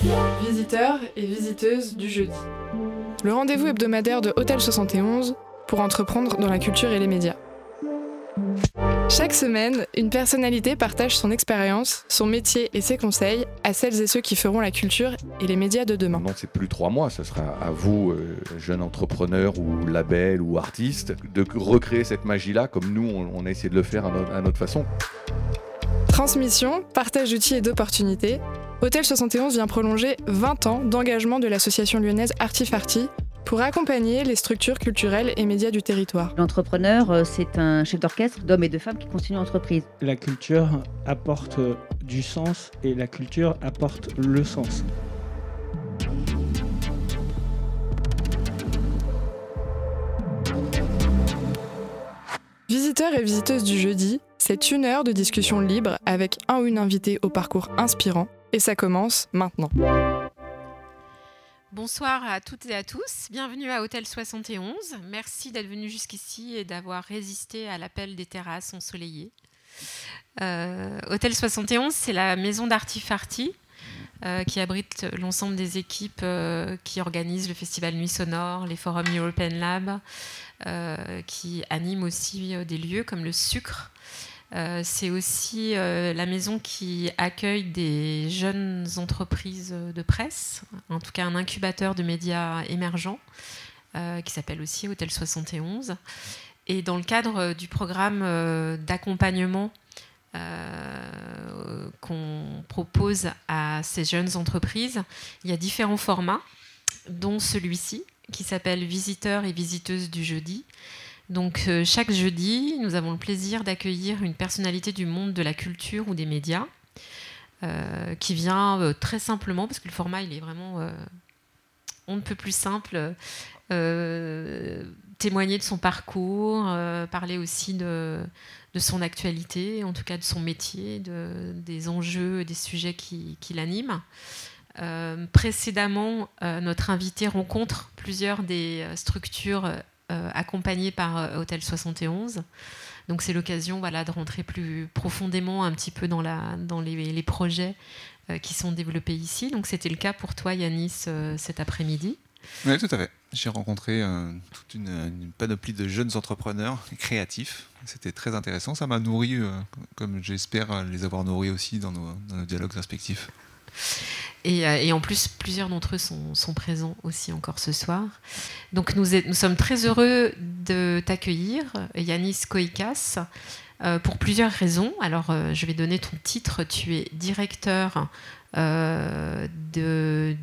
Visiteurs et visiteuses du jeudi. Le rendez-vous hebdomadaire de Hôtel 71 pour entreprendre dans la culture et les médias. Chaque semaine, une personnalité partage son expérience, son métier et ses conseils à celles et ceux qui feront la culture et les médias de demain. Non, c'est plus trois mois, ce sera à vous, euh, jeunes entrepreneurs ou labels ou artistes, de recréer cette magie-là comme nous, on, a essayé de le faire à notre façon. Transmission, partage d'outils et d'opportunités, Hôtel 71 vient prolonger 20 ans d'engagement de l'association lyonnaise Artifarti pour accompagner les structures culturelles et médias du territoire. L'entrepreneur, euh, c'est un chef d'orchestre d'hommes et de femmes qui continuent l'entreprise. La culture apporte du sens et la culture apporte le sens. Visiteurs et visiteuses du jeudi, c'est une heure de discussion libre avec un ou une invitée au parcours inspirant et ça commence maintenant. Bonsoir à toutes et à tous, bienvenue à Hôtel 71. Merci d'être venu jusqu'ici et d'avoir résisté à l'appel des terrasses ensoleillées. Euh, Hôtel 71, c'est la maison d'Artifarti euh, qui abrite l'ensemble des équipes euh, qui organisent le festival Nuit Sonore, les forums European Lab, euh, qui animent aussi des lieux comme le Sucre, c'est aussi la maison qui accueille des jeunes entreprises de presse, en tout cas un incubateur de médias émergents, qui s'appelle aussi Hôtel 71. Et dans le cadre du programme d'accompagnement qu'on propose à ces jeunes entreprises, il y a différents formats, dont celui-ci, qui s'appelle Visiteurs et visiteuses du jeudi, donc euh, chaque jeudi, nous avons le plaisir d'accueillir une personnalité du monde de la culture ou des médias euh, qui vient euh, très simplement, parce que le format il est vraiment euh, on ne peut plus simple, euh, témoigner de son parcours, euh, parler aussi de, son actualité, en tout cas de son métier, de, des enjeux, des sujets qui, qui l'animent. précédemment, notre invité rencontre plusieurs des structures euh, accompagné par euh, Hôtel 71. Donc c'est l'occasion voilà, de rentrer plus profondément un petit peu dans, la, dans les, projets euh, qui sont développés ici. Donc c'était le cas pour toi, Yanis, euh, cet après-midi. Oui, tout à fait. J'ai rencontré euh, toute une, une, panoplie de jeunes entrepreneurs créatifs. C'était très intéressant. Ça m'a nourri, euh, comme j'espère les avoir nourris aussi dans nos, dans nos dialogues respectifs. Et, euh, et, en plus, plusieurs d'entre eux sont, sont, présents aussi encore ce soir. Donc nous, est, nous sommes très heureux de t'accueillir, Yanis Koikas, euh, pour plusieurs raisons. Alors, euh, je vais donner ton titre. Tu es directeur euh, de,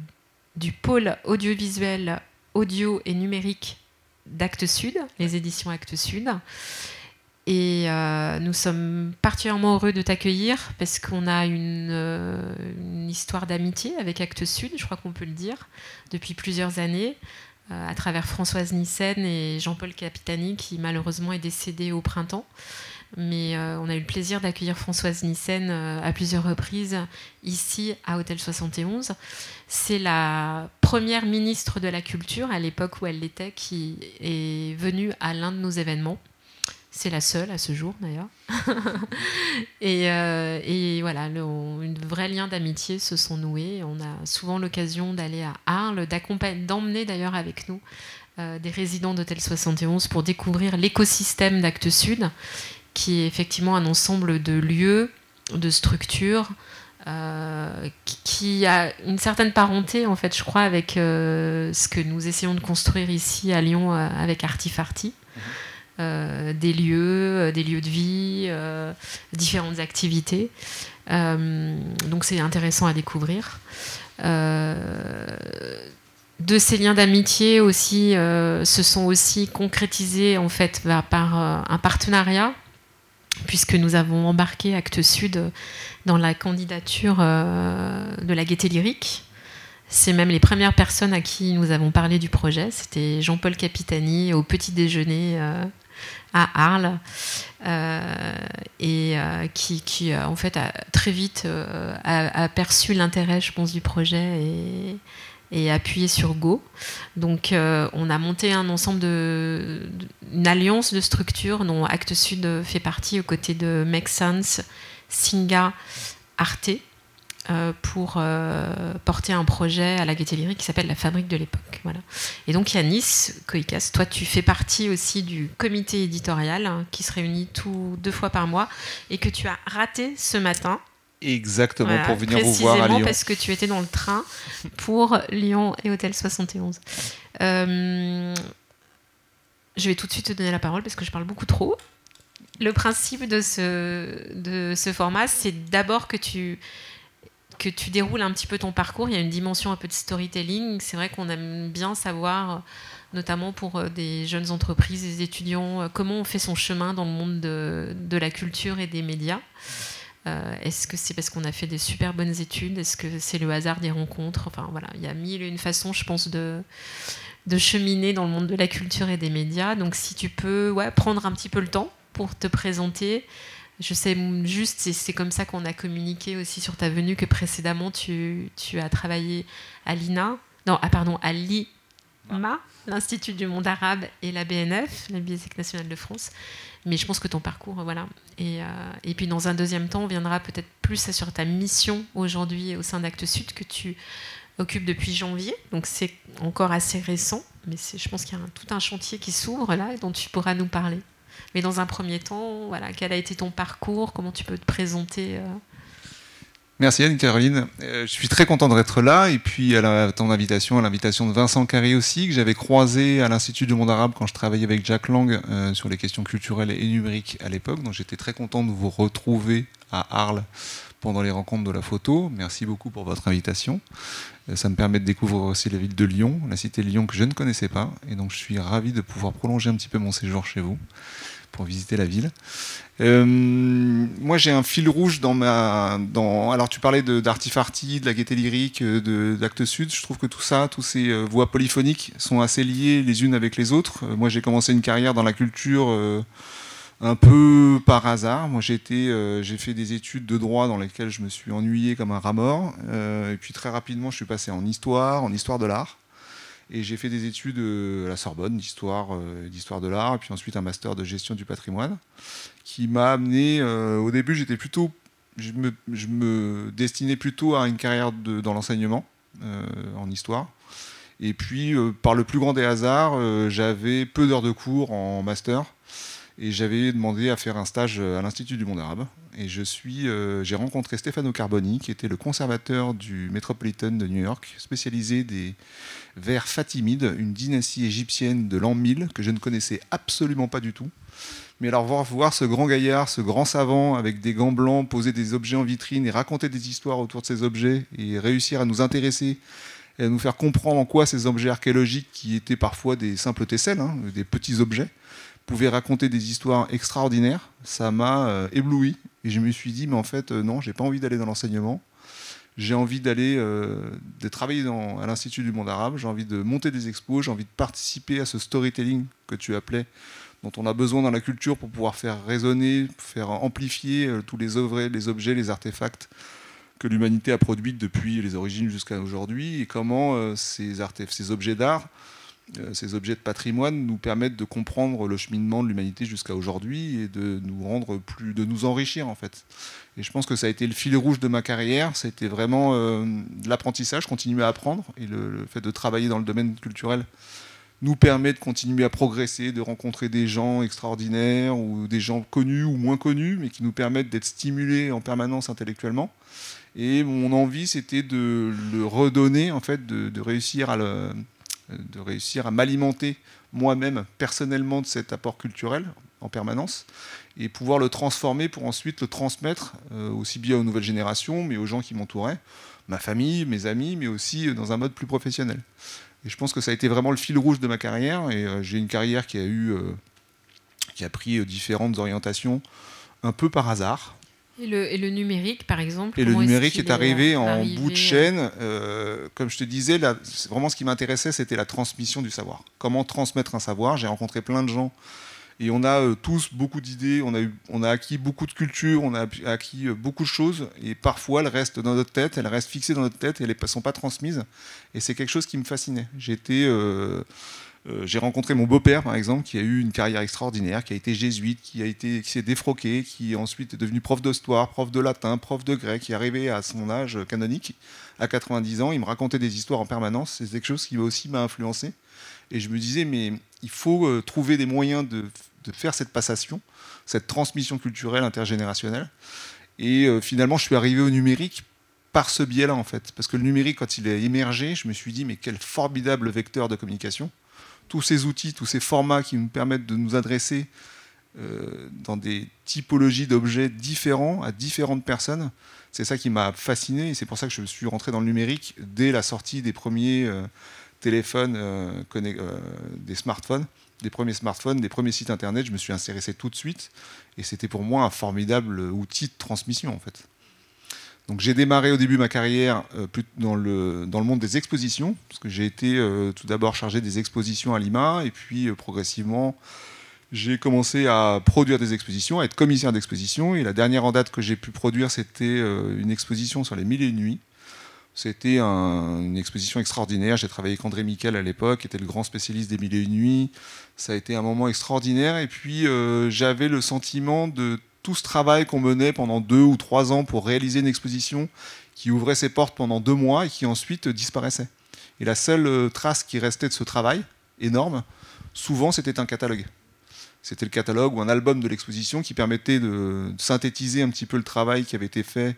du pôle audiovisuel, audio et numérique d'Actes Sud, les éditions Actes Sud. Et nous sommes particulièrement heureux de t'accueillir parce qu'on a une, une histoire d'amitié avec Actes Sud, je crois qu'on peut le dire, depuis plusieurs années, à travers Françoise Nissen et Jean-Paul Capitani, qui malheureusement est décédé au printemps. Mais euh, on a eu le plaisir d'accueillir Françoise Nissen euh, à plusieurs reprises ici à Hôtel 71. C'est la première ministre de la Culture, à l'époque où elle l'était, qui est venue à l'un de nos événements. C'est la seule à ce jour d'ailleurs. et, euh, et, voilà, le, une vraie lien d'amitié se sont noués. On a souvent l'occasion d'aller à Arles, d'emmener d'ailleurs avec nous des résidents d'Hôtel 71 pour découvrir l'écosystème d'Actes Sud, qui est effectivement un ensemble de lieux, de structures, euh, qui, a une certaine parenté, en fait, je crois, avec euh, ce que nous essayons de construire ici à Lyon euh, avec Artifarti. Euh, des lieux, des lieux de vie, différentes activités. Donc c'est intéressant à découvrir. De ces liens d'amitié aussi se sont aussi concrétisés en fait par un partenariat puisque nous avons embarqué Actes Sud dans la candidature de la Gaieté Lyrique. C'est même les premières personnes à qui nous avons parlé du projet. C'était Jean-Paul Capitani au petit déjeuner euh, à Arles euh, et euh, qui, euh, en fait a très vite a, a perçu l'intérêt, je pense, du projet et, et appuyé sur Go. Donc euh, on a monté un ensemble de, alliance de structures dont Actes Sud fait partie aux côtés de Make Sense, Singa, Arte euh, pour euh, porter un projet à la Gaîté Lyrique qui s'appelle La Fabrique de l'époque. Voilà. Et donc Yanis Koikas, toi tu fais partie aussi du comité éditorial hein, qui se réunit tout, deux fois par mois et que tu as raté ce matin. Exactement, Voilà, pour venir vous voir à Lyon. parce que tu étais dans le train pour Lyon et Hôtel 71. Euh, je vais tout de suite te donner la parole parce que je parle beaucoup trop. Le principe de ce, de ce format, c'est d'abord que tu, que tu déroules un petit peu ton parcours. Il y a une dimension un peu de storytelling. C'est vrai qu'on aime bien savoir, notamment pour euh, des jeunes entreprises, des étudiants, euh, comment on fait son chemin dans le monde de, de la culture et des médias. Euh, Est-ce que c'est parce qu'on a fait des super bonnes études? Est-ce que c'est le hasard des rencontres? Enfin voilà, il y a mille et une façons, je pense, de, de cheminer dans le monde de la culture et des médias. Donc si tu peux ouais, prendre un petit peu le temps pour te présenter. Je sais juste, c'est- comme ça qu'on a communiqué aussi sur ta venue, que précédemment tu, tu as travaillé à l'INA, non, ah, pardon, à l'IMA, l'Institut du monde arabe, et la BNF, la Bibliothèque nationale de France. Mais je pense que ton parcours, voilà. Et, euh, et puis dans un deuxième temps, on viendra peut-être plus sur ta mission aujourd'hui au sein d'Actes Sud que tu occupes depuis janvier. Donc c'est encore assez récent, mais je pense qu'il y a tout un chantier qui s'ouvre là et dont tu pourras nous parler. Mais dans un premier temps, voilà, quel a été ton parcours? Comment tu peux te présenter euh, Merci Anne Caroline. Euh, je suis très content d'être là et puis à la- ton invitation, à l'invitation de Vincent Carré aussi, que j'avais croisé à l'Institut du monde arabe quand je travaillais avec Jack Lang euh, sur les questions culturelles et numériques à l'époque. Donc j'étais très content de vous retrouver à Arles pendant les rencontres de la photo. Merci beaucoup pour votre invitation. Euh, Ça me permet de découvrir aussi la ville de Lyon, la cité de Lyon que je ne connaissais pas. Et donc je suis ravi de pouvoir prolonger un petit peu mon séjour chez vous pour visiter la ville. Euh, moi, j'ai un fil rouge dans ma. Dans, alors, tu parlais de- d'Artifarty, de, la gaieté lyrique, euh, de- d'Actes Sud. Je trouve que tout ça, tous ces euh, voix polyphoniques sont assez liées les unes avec les autres. Moi, j'ai commencé une carrière dans la culture un peu par hasard. Moi, j'ai fait des études de droit dans lesquelles je me suis ennuyé comme un rat mort. Et puis, très rapidement, je suis passé en histoire, en histoire de l'art. Et j'ai fait des études euh, à la Sorbonne d'histoire, euh, d'histoire de l'art, puis ensuite un master de gestion du patrimoine, qui m'a amené. euh, au début, j'étais plutôt, je me, destinais plutôt à une carrière dans l'enseignement en histoire. Et puis, par le plus grand des hasards, j'avais peu d'heures de cours en master. Et j'avais demandé à faire un stage à l'Institut du monde arabe. Et je suis, j'ai rencontré Stefano Carboni, qui était le conservateur du Metropolitan de New York, spécialisé des vers Fatimides, une dynastie égyptienne de l'an 1000 que je ne connaissais absolument pas du tout. Mais alors voir, voir ce grand gaillard, ce grand savant avec des gants blancs, poser des objets en vitrine et raconter des histoires autour de ces objets et réussir à nous intéresser et à nous faire comprendre en quoi ces objets archéologiques, qui étaient parfois des simples tesselles, hein, des petits objets, pouvaient raconter des histoires extraordinaires, ça m'a euh, ébloui. Et je me suis dit, mais en fait, euh, non, j'ai pas envie d'aller dans l'enseignement. J'ai envie d'aller, euh, de travailler à l'Institut du monde arabe. J'ai envie de monter des expos. J'ai envie de participer à ce storytelling que tu appelais, dont on a besoin dans la culture pour pouvoir faire résonner, faire amplifier euh, tous les œuvres, les objets, les artefacts que l'humanité a produits depuis les origines jusqu'à aujourd'hui, et comment euh, ces, objets d'art, ces objets de patrimoine nous permettent de comprendre le cheminement de l'humanité jusqu'à aujourd'hui et de nous rendre plus, de nous enrichir en fait. Et je pense que ça a été le fil rouge de ma carrière. C'était vraiment euh, l'apprentissage, continuer à apprendre. Et le, le fait de travailler dans le domaine culturel nous permet de continuer à progresser, de rencontrer des gens extraordinaires ou des gens connus ou moins connus, mais qui nous permettent d'être stimulés en permanence intellectuellement. Et mon envie, c'était de le redonner, en fait, de, de réussir à le, de réussir à m'alimenter moi-même personnellement de cet apport culturel en permanence et pouvoir le transformer pour ensuite le transmettre euh, aussi bien aux nouvelles générations, mais aux gens qui m'entouraient, ma famille, mes amis, mais aussi euh, dans un mode plus professionnel. Et je pense que ça a été vraiment le fil rouge de ma carrière. Et euh, j'ai une carrière qui a eu, qui a pris différentes orientations, un peu par hasard. Et, le, et le numérique, par exemple Et le numérique qu'il est arrivé en arrivé, bout de euh, chaîne. Euh, comme je te disais, là, vraiment ce qui m'intéressait, c'était la transmission du savoir. Comment transmettre un savoir J'ai rencontré plein de gens et on a euh, tous beaucoup d'idées, on a, eu, on a acquis beaucoup de culture, on a acquis euh, beaucoup de choses et parfois elles restent dans notre tête, elles restent fixées dans notre tête et elles ne sont pas transmises. Et c'est quelque chose qui me fascinait. J'étais. Euh, j'ai rencontré mon beau-père, par exemple, qui a eu une carrière extraordinaire, qui a été jésuite, qui, a été, qui s'est défroqué, qui ensuite est devenu prof d'histoire, prof de latin, prof de grec, qui est arrivé à son âge canonique, à 90 ans. Il me racontait des histoires en permanence. C'est quelque chose qui aussi m'a influencé. Et je me disais, mais il faut euh, trouver des moyens de, de, faire cette passation, cette transmission culturelle intergénérationnelle. Et euh, finalement, je suis arrivé au numérique par ce biais-là, en fait. Parce que le numérique, quand il est émergé, je me suis dit, mais quel formidable vecteur de communication tous ces outils, tous ces formats qui nous permettent de nous adresser euh, dans des typologies d'objets différents à différentes personnes. C'est ça qui m'a fasciné et c'est pour ça que je suis rentré dans le numérique dès la sortie des premiers euh, téléphones, euh, des smartphones, des premiers smartphones, des premiers sites internet. Je me suis intéressé tout de suite et c'était pour moi un formidable outil de transmission en fait. Donc j'ai démarré au début ma carrière euh, dans, le, dans le monde des expositions, parce que j'ai été euh, tout d'abord chargé des expositions à Lima, et puis euh, progressivement j'ai commencé à produire des expositions, à être commissaire d'exposition, et la dernière en date que j'ai pu produire c'était une exposition sur les mille et une nuits. C'était une exposition extraordinaire. J'ai travaillé avec André Miquel à l'époque, qui était le grand spécialiste des mille et une nuits. Ça a été un moment extraordinaire. Et puis, j'avais le sentiment de tout ce travail qu'on menait pendant deux ou trois ans pour réaliser une exposition qui ouvrait ses portes pendant deux mois et qui ensuite disparaissait. Et la seule euh, trace qui restait de ce travail énorme, souvent c'était un catalogue. C'était le catalogue ou un album de l'exposition qui permettait de synthétiser un petit peu le travail qui avait été fait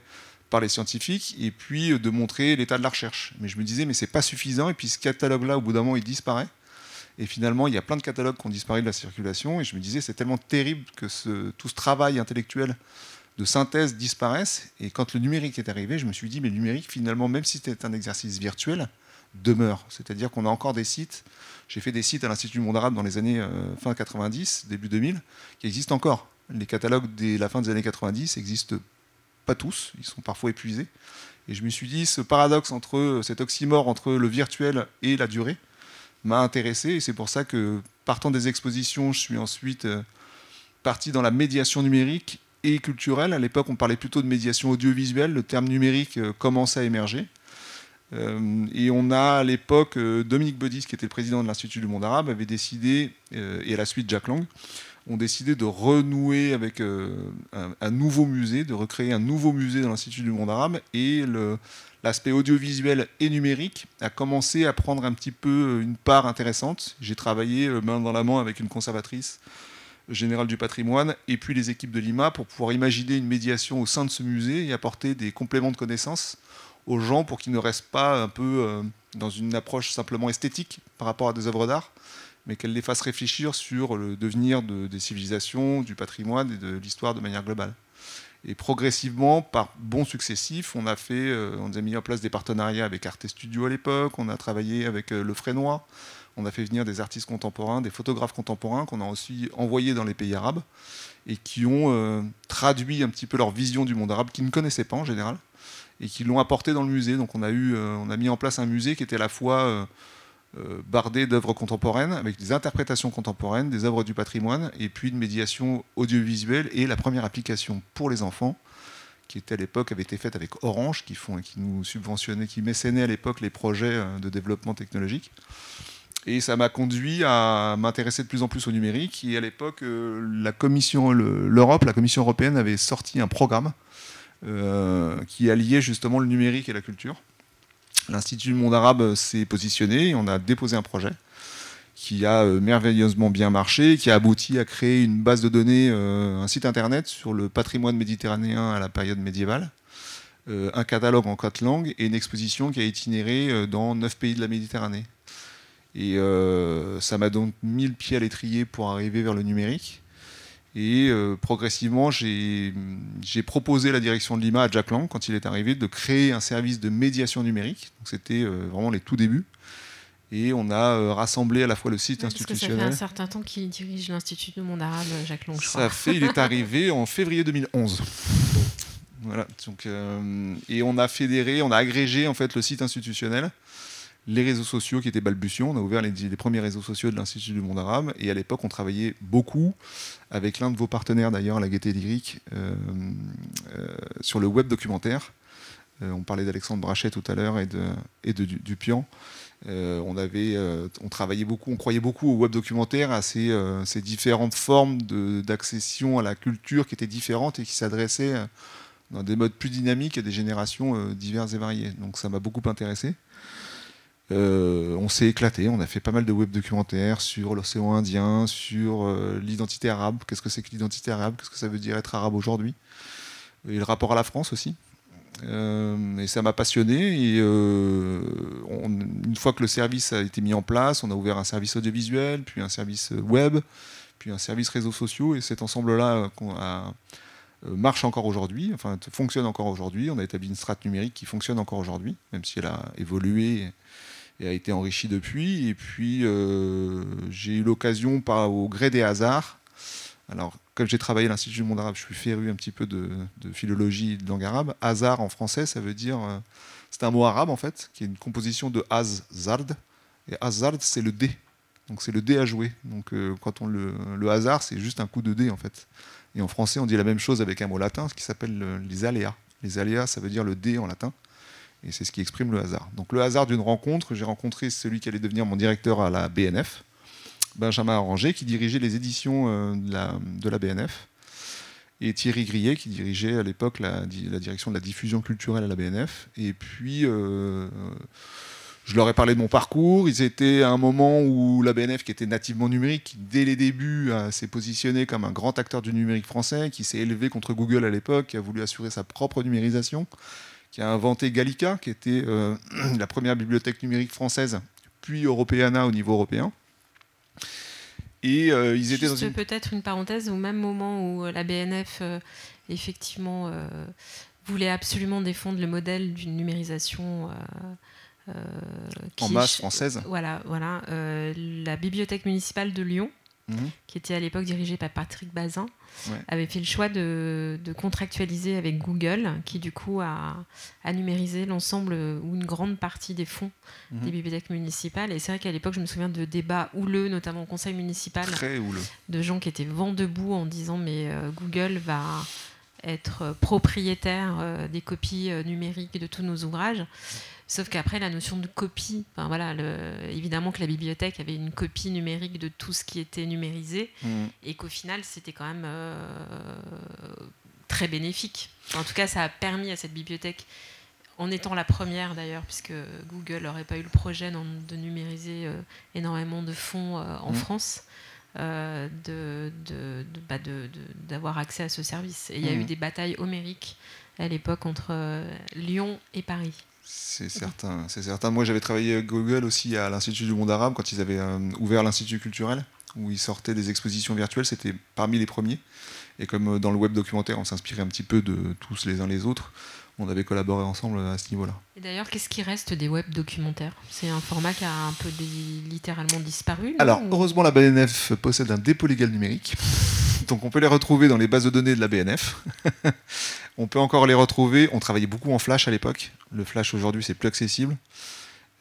par les scientifiques et puis euh, de montrer l'état de la recherche. Mais je me disais, mais c'est pas suffisant. Et puis ce catalogue-là, au bout d'un moment, il disparaît. Et finalement, il y a plein de catalogues qui ont disparu de la circulation. Et je me disais, c'est tellement terrible que tout ce travail intellectuel de synthèse disparaisse. Et quand le numérique est arrivé, je me suis dit, mais le numérique, finalement, même si c'était un exercice virtuel, demeure. C'est-à-dire qu'on a encore des sites. J'ai fait des sites à l'Institut du monde arabe dans les années euh, fin 90, début 2000, qui existent encore. Les catalogues de la fin des années 90 existent pas tous, ils sont parfois épuisés. Et je me suis dit, ce paradoxe entre cet oxymore entre le virtuel et la durée, m'a intéressé et c'est pour ça que partant des expositions, je suis ensuite euh, parti dans la médiation numérique et culturelle. À l'époque, on parlait plutôt de médiation audiovisuelle, le terme numérique euh, commençait à émerger. Euh, et on a à l'époque, Dominique Bodis, qui était le président de l'Institut du monde arabe, avait décidé, et à la suite Jack Lang, ont décidé de renouer avec un, nouveau musée, de recréer un nouveau musée dans l'Institut du monde arabe. Et l'aspect audiovisuel et numérique a commencé à prendre un petit peu euh, une part intéressante. J'ai travaillé euh, main dans la main avec une conservatrice générale du patrimoine et puis les équipes de Lima pour pouvoir imaginer une médiation au sein de ce musée et apporter des compléments de connaissances aux gens pour qu'ils ne restent pas un peu euh, dans une approche simplement esthétique par rapport à des œuvres d'art, mais qu'elles les fassent réfléchir sur le devenir des civilisations, du patrimoine et de l'histoire de manière globale. Et progressivement, par bons successifs, on a euh, mis en place des partenariats avec Arte Studio à l'époque, on a travaillé avec euh, Le Frénois, on a fait venir des artistes contemporains, des photographes contemporains qu'on a aussi envoyés dans les pays arabes et qui ont euh, traduit un petit peu leur vision du monde arabe qu'ils ne connaissaient pas en général et qui l'ont apporté dans le musée. Donc on a, mis en place un musée qui était à la fois bardé d'œuvres contemporaines, avec des interprétations contemporaines, des œuvres du patrimoine, et puis une médiation audiovisuelle et la première application pour les enfants, qui était à l'époque avait été faite avec Orange, qui, font, qui nous subventionnait, qui mécénait à l'époque les projets euh, de développement technologique. Et ça m'a conduit à m'intéresser de plus en plus au numérique. Et à l'époque, euh, la Commission, l'Europe, la Commission européenne avait sorti un programme qui alliait justement le numérique et la culture. L'Institut du monde arabe s'est positionné, on a déposé un projet qui a euh, merveilleusement bien marché, qui a abouti à créer une base de données, euh, un site internet sur le patrimoine méditerranéen à la période médiévale, euh, un catalogue en quatre langues et une exposition qui a itinéré dans neuf pays de la Méditerranée. Et ça m'a donc mis le pied à l'étrier pour arriver vers le numérique. Et euh, progressivement, j'ai proposé la direction de Lima à Jack Lang, quand il est arrivé, de créer un service de médiation numérique. C'était euh, vraiment les tout débuts. Et on a euh, rassemblé à la fois le site institutionnel. ça fait un certain temps qu'il dirige l'Institut du monde arabe, Jacques Lang, je crois. Ça fait, il est arrivé en février 2011. Voilà. Donc, et on a fédéré, on a agrégé en fait le site institutionnel les réseaux sociaux qui étaient balbutiants. On a ouvert les, premiers réseaux sociaux de l'Institut du monde arabe. Et à l'époque, on travaillait beaucoup avec l'un de vos partenaires d'ailleurs, la Gaieté Lyrique, euh, euh, sur le web documentaire. on parlait d'Alexandre Brachet tout à l'heure et de, Dupian. on, avait, travaillait beaucoup, on croyait beaucoup au web documentaire, à ces, ces différentes formes d'accession à la culture qui étaient différentes et qui s'adressaient dans des modes plus dynamiques à des générations diverses et variées. Donc ça m'a beaucoup intéressé. Euh, on s'est éclaté, on a fait pas mal de web documentaires sur l'océan Indien, sur euh, l'identité arabe, qu'est-ce que c'est que l'identité arabe, qu'est-ce que ça veut dire être arabe aujourd'hui, et le rapport à la France aussi. Euh, et ça m'a passionné. Et une fois que le service a été mis en place, on a ouvert un service audiovisuel, puis un service web, puis un service réseaux sociaux, et cet ensemble-là marche encore aujourd'hui, enfin fonctionne encore aujourd'hui. On a établi une strate numérique qui fonctionne encore aujourd'hui, même si elle a évolué et a été enrichi depuis. Et puis, euh, j'ai eu l'occasion, au gré des hasards, alors, comme j'ai travaillé à l'Institut du monde arabe, je suis féru un petit peu de, philologie et de langue arabe. Hasard en français, ça veut dire. Euh, c'est un mot arabe, en fait, qui est une composition de az-zard. Et az-zard, c'est le dé. Donc, c'est le dé à jouer. Donc, euh, quand on le, le hasard, c'est juste un coup de dé, en fait. Et en français, on dit la même chose avec un mot latin, ce qui s'appelle les aléas. Les aléas, ça veut dire le dé en latin. Et c'est ce qui exprime le hasard. Donc le hasard d'une rencontre, j'ai rencontré celui qui allait devenir mon directeur à la BNF, Benjamin Arranger, qui dirigeait les éditions euh, de la, BNF, et Thierry Grillet, qui dirigeait à l'époque la, direction de la diffusion culturelle à la BNF. Et puis, euh, je leur ai parlé de mon parcours. Ils étaient à un moment où la BNF, qui était nativement numérique, dès les débuts, s'est positionné comme un grand acteur du numérique français, qui s'est élevé contre Google à l'époque, qui a voulu assurer sa propre numérisation qui a inventé Gallica, qui était euh, la première bibliothèque numérique française, puis Europeana au niveau européen. Et euh, ils étaient Juste peut-être une parenthèse, au même moment où euh, la BNF, effectivement, voulait absolument défendre le modèle d'une numérisation. en masse française. Voilà, voilà. la bibliothèque municipale de Lyon, mhm. qui était à l'époque dirigée par Patrick Bazin, avait fait le choix de, contractualiser avec Google, qui du coup a, numérisé l'ensemble ou une grande partie des fonds mhm. des bibliothèques municipales. Et c'est vrai qu'à l'époque, je me souviens de débats houleux, notamment au conseil municipal, de gens qui étaient vent debout en disant mais euh, Google va être propriétaire euh, des copies euh, numériques de tous nos ouvrages. Sauf qu'après, la notion de copie, enfin, voilà, évidemment que la bibliothèque avait une copie numérique de tout ce qui était numérisé, mm. et qu'au final, c'était quand même euh, très bénéfique. En tout cas, ça a permis à cette bibliothèque, en étant la première d'ailleurs, puisque Google n'aurait pas eu le projet de numériser euh, énormément de fonds euh, en mm. France, bah, d'avoir accès à ce service. Et il y a eu mm. des batailles homériques à l'époque entre Lyon et Paris. C'est certain, c'est certain. Moi, j'avais travaillé avec Google aussi à l'Institut du monde arabe quand ils avaient euh, ouvert l'Institut culturel, où ils sortaient des expositions virtuelles. C'était parmi les premiers. Et comme euh, dans le web documentaire, on s'inspirait un petit peu de tous les uns les autres, on avait collaboré ensemble à ce niveau-là. Et d'ailleurs, qu'est-ce qui reste des web documentaires? C'est un format qui a un peu littéralement disparu Alors, heureusement, la BNF possède un dépôt légal numérique. Donc on peut les retrouver dans les bases de données de la BNF. on peut encore les retrouver. On travaillait beaucoup en Flash à l'époque. Le Flash aujourd'hui, c'est plus accessible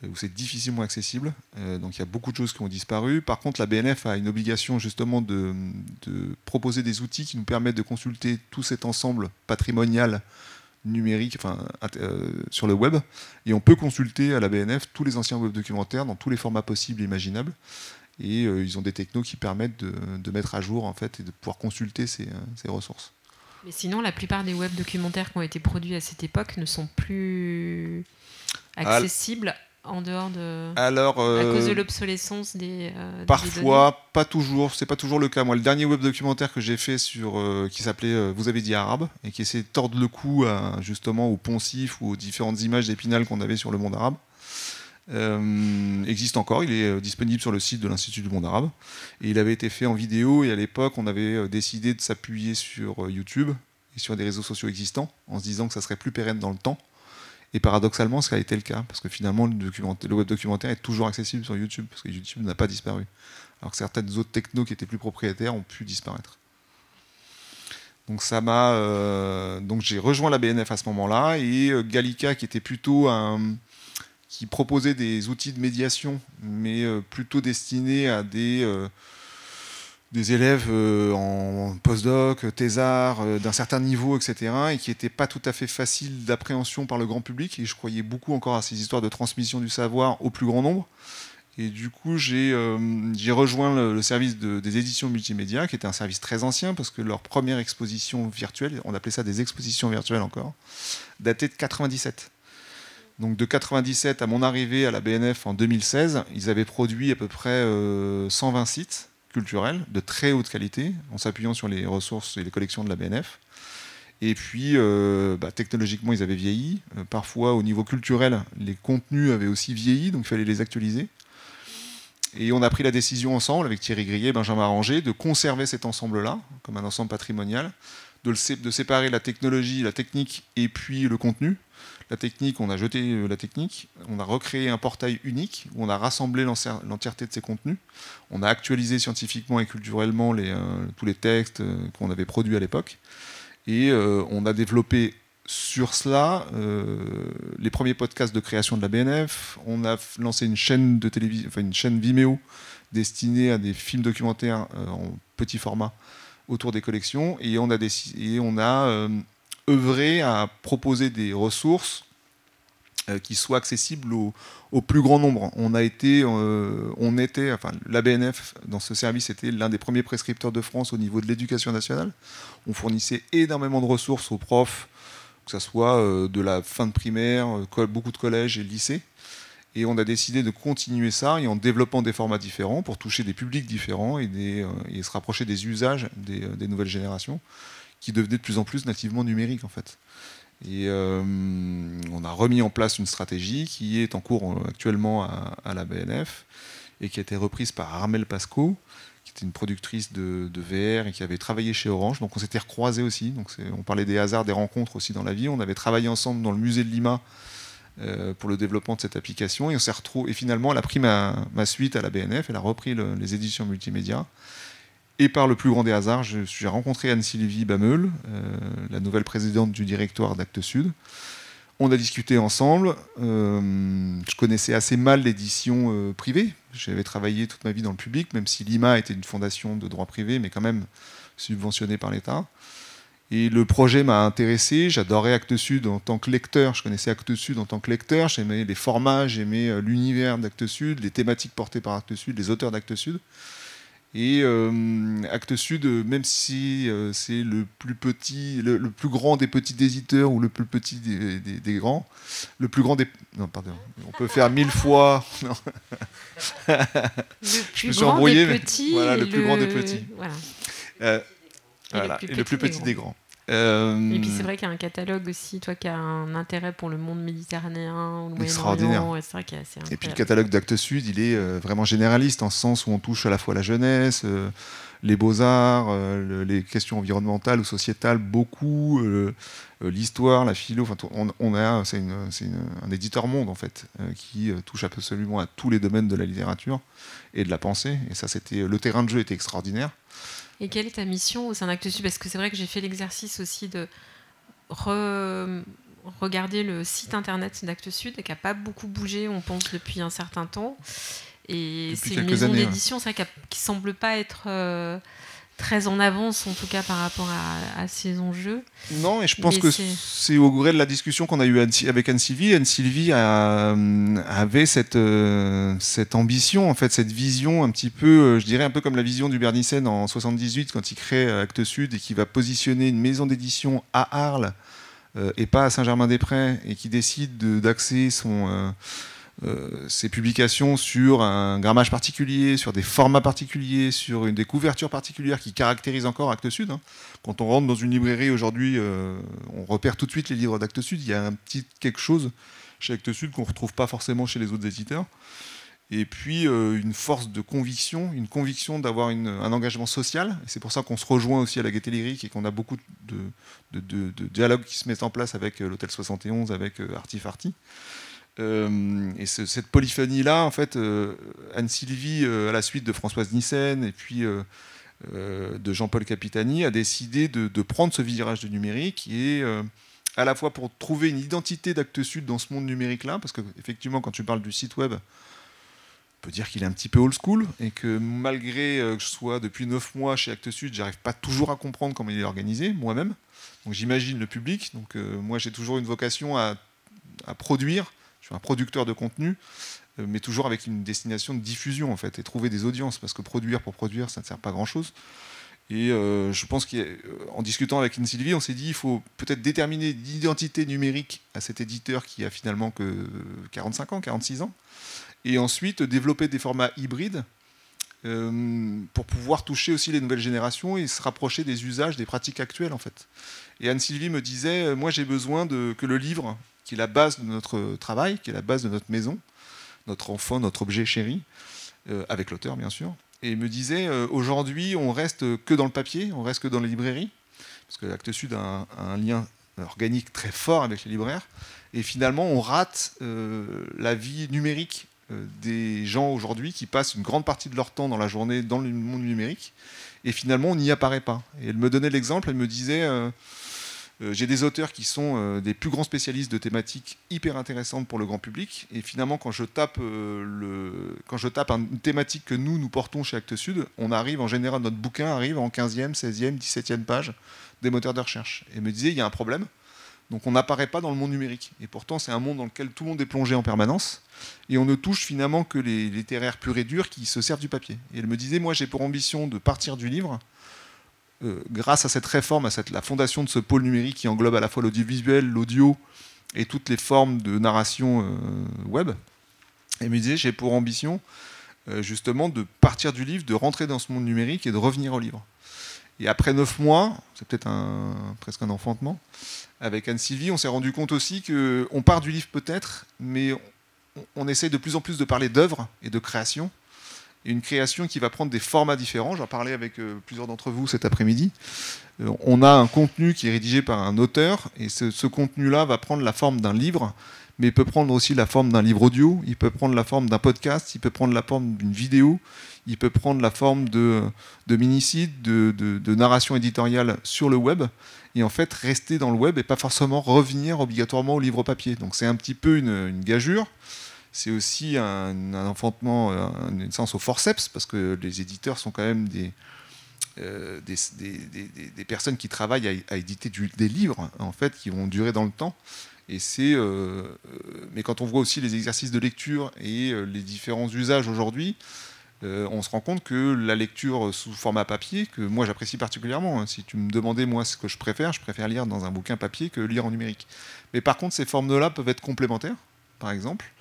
euh, ou c'est difficilement accessible. Euh, donc il y a beaucoup de choses qui ont disparu. Par contre, la BNF a une obligation justement de, proposer des outils qui nous permettent de consulter tout cet ensemble patrimonial numérique enfin, euh, sur le web. Et on peut consulter à la BNF tous les anciens web documentaires dans tous les formats possibles et imaginables et euh, ils ont des technos qui permettent de, mettre à jour en fait et de pouvoir consulter ces, euh, ces, ressources. Mais sinon, la plupart des web documentaires qui ont été produits à cette époque ne sont plus accessibles en dehors de alors à cause de l'obsolescence des parfois pas toujours c'est pas toujours le cas moi le dernier web documentaire que j'ai fait sur qui s'appelait vous avez dit arabe et qui essayait de tordre le cou justement aux poncifs ou aux différentes images d'épinal qu'on avait sur le monde arabe euh, existe encore, il est euh, disponible sur le site de l'Institut du monde arabe. Et il avait été fait en vidéo et à l'époque on avait euh, décidé de s'appuyer sur YouTube et sur des réseaux sociaux existants en se disant que ça serait plus pérenne dans le temps. Et paradoxalement, ça a été le cas, parce que finalement, le, le web documentaire est toujours accessible sur YouTube, parce que YouTube n'a pas disparu. Alors que certaines autres technos qui étaient plus propriétaires ont pu disparaître. Donc ça m'a, donc j'ai rejoint la BNF à ce moment-là et Gallica qui était plutôt un, qui proposait des outils de médiation, mais euh, plutôt destinés à des, euh, des élèves euh, en postdoc, thésard, d'un certain niveau, etc., et qui n'étaient pas tout à fait faciles d'appréhension par le grand public. Et je croyais beaucoup encore à ces histoires de transmission du savoir au plus grand nombre. Et du coup, j'ai euh, rejoint le, service des éditions multimédia, qui était un service très ancien, parce que leur première exposition virtuelle, on appelait ça des expositions virtuelles encore, datait de 97. Donc de 97 à mon arrivée à la BNF en 2016, ils avaient produit à peu près 120 sites culturels de très haute qualité, en s'appuyant sur les ressources et les collections de la BNF. Et puis, euh, bah, technologiquement, ils avaient vieilli. Euh, parfois, au niveau culturel, les contenus avaient aussi vieilli, donc il fallait les actualiser. Et on a pris la décision ensemble, avec Thierry Grillet et Benjamin Ranger, de conserver cet ensemble-là, comme un ensemble patrimonial, de séparer la technologie, la technique et puis le contenu, la technique, on a jeté euh, la technique, on a recréé un portail unique où on a rassemblé l'entièreté de ces contenus. On a actualisé scientifiquement et culturellement euh, tous les textes euh, qu'on avait produits à l'époque. Et on a développé sur cela les premiers podcasts de création de la BNF. On a lancé une chaîne de télévision, enfin une chaîne Vimeo destinée à des films documentaires en petit format autour des collections. Et on a, et on a œuvrer à proposer des ressources euh, qui soient accessibles au, plus grand nombre. On a été, euh, on était, enfin, l'ABNF dans ce service était l'un des premiers prescripteurs de France au niveau de l'éducation nationale. On fournissait énormément de ressources aux profs, que ce soit euh, de la fin de primaire, beaucoup de collèges et lycées. Et on a décidé de continuer ça et en développant des formats différents pour toucher des publics différents et, se rapprocher des usages des nouvelles générations qui devenait de plus en plus nativement numérique en fait. Et euh, on a remis en place une stratégie qui est en cours euh, actuellement à, la BNF et qui a été reprise par Armel Pasco, qui était une productrice de, VR et qui avait travaillé chez Orange. Donc on s'était recroisés aussi. Donc on parlait des hasards, des rencontres aussi dans la vie. On avait travaillé ensemble dans le musée de Lima euh, pour le développement de cette application et on retrouvé. Et finalement, elle a pris ma, suite à la BNF. Elle a repris les éditions multimédia. Et par le plus grand des hasards, j'ai rencontré Anne-Sylvie Bameul, euh, la nouvelle présidente du directoire d'Actes Sud. On a discuté ensemble. Euh, je connaissais assez mal l'édition euh, privée. J'avais travaillé toute ma vie dans le public, même si l'IMA était une fondation de droit privé, mais quand même subventionnée par l'État. Et le projet m'a intéressé. J'adorais Actes Sud en tant que lecteur. Je connaissais Actes Sud en tant que lecteur. J'aimais les formats, j'aimais l'univers d'Actes Sud, les thématiques portées par Actes Sud, les auteurs d'Actes Sud. Et euh, Actes Sud, même si euh, c'est le plus petit, le, plus grand des petits éditeurs ou le plus petit des, grands, le plus grand des. Non, pardon. On peut faire mille fois. Le plus grand des petits. Voilà, le plus grand des petits. Voilà. Euh, et, le plus petit des grands. Euh, et puis c'est vrai qu'il y a un catalogue aussi, toi qui as un intérêt pour le monde méditerranéen ou le Extraordinaire. Et puis le catalogue d'Actes Sud, il est euh, vraiment généraliste en ce sens où on touche à la fois la jeunesse, euh, les beaux-arts, les questions environnementales ou sociétales, beaucoup, l'histoire, la philo. Enfin, on, a, c'est un éditeur monde en fait qui touche absolument à tous les domaines de la littérature et de la pensée. Et ça, c'était le terrain de jeu était extraordinaire. Et quelle est ta mission au sein d'Actes Sud? Parce que c'est vrai que j'ai fait l'exercice aussi de regarder le site internet d'Actes Sud, qui n'a pas beaucoup bougé, on pense, depuis un certain temps. Et c'est une maison d'édition, qui ne semble pas être euh, très en avance, en tout cas par rapport à, ces enjeux. Non, et je pense que c'est au gré de la discussion qu'on a eue avec Anne-Sylvie. Anne-Sylvie euh, avait cette, euh, cette ambition, en fait, cette vision un petit peu, euh, je dirais un peu comme la vision du Bernissen en 78 quand il crée Actes Sud et qui va positionner une maison d'édition à Arles et pas à Saint-Germain-des-Prés et qui décide d'axer son euh, ces publications sur un grammage particulier, sur des formats particuliers, sur une, des couvertures particulières qui caractérisent encore Actes Sud. Hein. Quand on rentre dans une librairie aujourd'hui, euh, on repère tout de suite les livres d'Actes Sud. Il y a un petit quelque chose chez Actes Sud qu'on ne retrouve pas forcément chez les autres éditeurs. Et puis euh, une force de conviction, une conviction d'avoir un engagement social. C'est pour ça qu'on se rejoint aussi à la Gaieté Lyrique et qu'on a beaucoup de, dialogues qui se mettent en place avec l'Hôtel 71, avec Artifarty. Euh, et cette polyphonie-là, en fait, euh, Anne-Sylvie, euh, à la suite de Françoise Nissen et puis de Jean-Paul Capitani, a décidé de, prendre ce virage du numérique et à la fois pour trouver une identité d'Actes Sud dans ce monde numérique-là, parce qu'effectivement, quand tu parles du site web, peut dire qu'il est un petit peu old school et que malgré que je sois depuis 9 mois chez Actes Sud, j'arrive pas toujours à comprendre comment il est organisé moi-même. Donc j'imagine le public. Donc moi j'ai toujours une vocation à, à, produire. Je suis un producteur de contenu, mais toujours avec une destination de diffusion en fait et trouver des audiences parce que produire pour produire ça ne sert pas grand chose. Et euh, je pense qu'en discutant avec une Sylvie, on s'est dit il faut peut-être déterminer l'identité numérique à cet éditeur qui a finalement que 45 ans, 46 ans, et ensuite développer des formats hybrides euh, pour pouvoir toucher aussi les nouvelles générations et se rapprocher des usages, des pratiques actuelles en fait. Et Anne-Sylvie me disait, euh, moi j'ai besoin de, que le livre, qui est la base de notre travail, qui est la base de notre maison, notre enfant, notre objet chéri, avec l'auteur bien sûr, et me disait euh, aujourd'hui on reste que dans le papier, on reste que dans les librairies, parce que l'Acte Sud a un, lien organique très fort avec les libraires, et finalement on rate euh, la vie numérique euh, des gens aujourd'hui qui passent une grande partie de leur temps dans la journée dans le monde numérique, et finalement on n'y apparaît pas. Et elle me donnait l'exemple, elle me disait euh, j'ai des auteurs qui sont euh, des plus grands spécialistes de thématiques hyper intéressantes pour le grand public. Et finalement, quand je tape, euh, le, quand je tape une thématique que nous, nous portons chez Actes Sud, on arrive en général, notre bouquin arrive en 15e, 16e, 17e page des moteurs de recherche. Et me disait, il y a un problème. Donc on n'apparaît pas dans le monde numérique. Et pourtant, c'est un monde dans lequel tout le monde est plongé en permanence. Et on ne touche finalement que les littéraires purs et durs qui se servent du papier. Et elle me disait, moi j'ai pour ambition de partir du livre euh, grâce à cette réforme, à la fondation de ce pôle numérique qui englobe à la fois l'audiovisuel, l'audio et toutes les formes de narration euh, web, et me disait j'ai pour ambition euh, justement de partir du livre, de rentrer dans ce monde numérique et de revenir au livre. Et après neuf mois, c'est peut-être presque un enfantement, avec Anne-Sylvie, on s'est rendu compte aussi qu'on part du livre peut-être, mais on, on essaie de plus en plus de parler d'œuvre et de création, une création qui va prendre des formats différents. J'en parlais avec euh, plusieurs d'entre vous cet après-midi. Euh, on a un contenu qui est rédigé par un auteur, et ce, contenu-là va prendre la forme d'un livre, mais il peut prendre aussi la forme d'un livre audio, il peut prendre la forme d'un podcast, il peut prendre la forme d'une vidéo, il peut prendre la forme de, mini-sites, de, narration éditoriale sur le web, et en fait rester dans le web et pas forcément revenir obligatoirement au livre papier. Donc c'est un petit peu une gageure c'est aussi un, enfantement, une naissance au forceps, parce que les éditeurs sont quand même des, euh, des, personnes qui travaillent à, éditer des livres, en fait, qui vont durer dans le temps. Et c'est, euh, euh, mais quand on voit aussi les exercices de lecture et les différents usages aujourd'hui, on se rend compte que la lecture sous format papier, que moi j'apprécie particulièrement, hein, si tu me demandais moi ce que je préfère, je préfère lire dans un bouquin papier que lire en numérique. Mais par contre, ces formes-là peuvent être complémentaires, par exemple.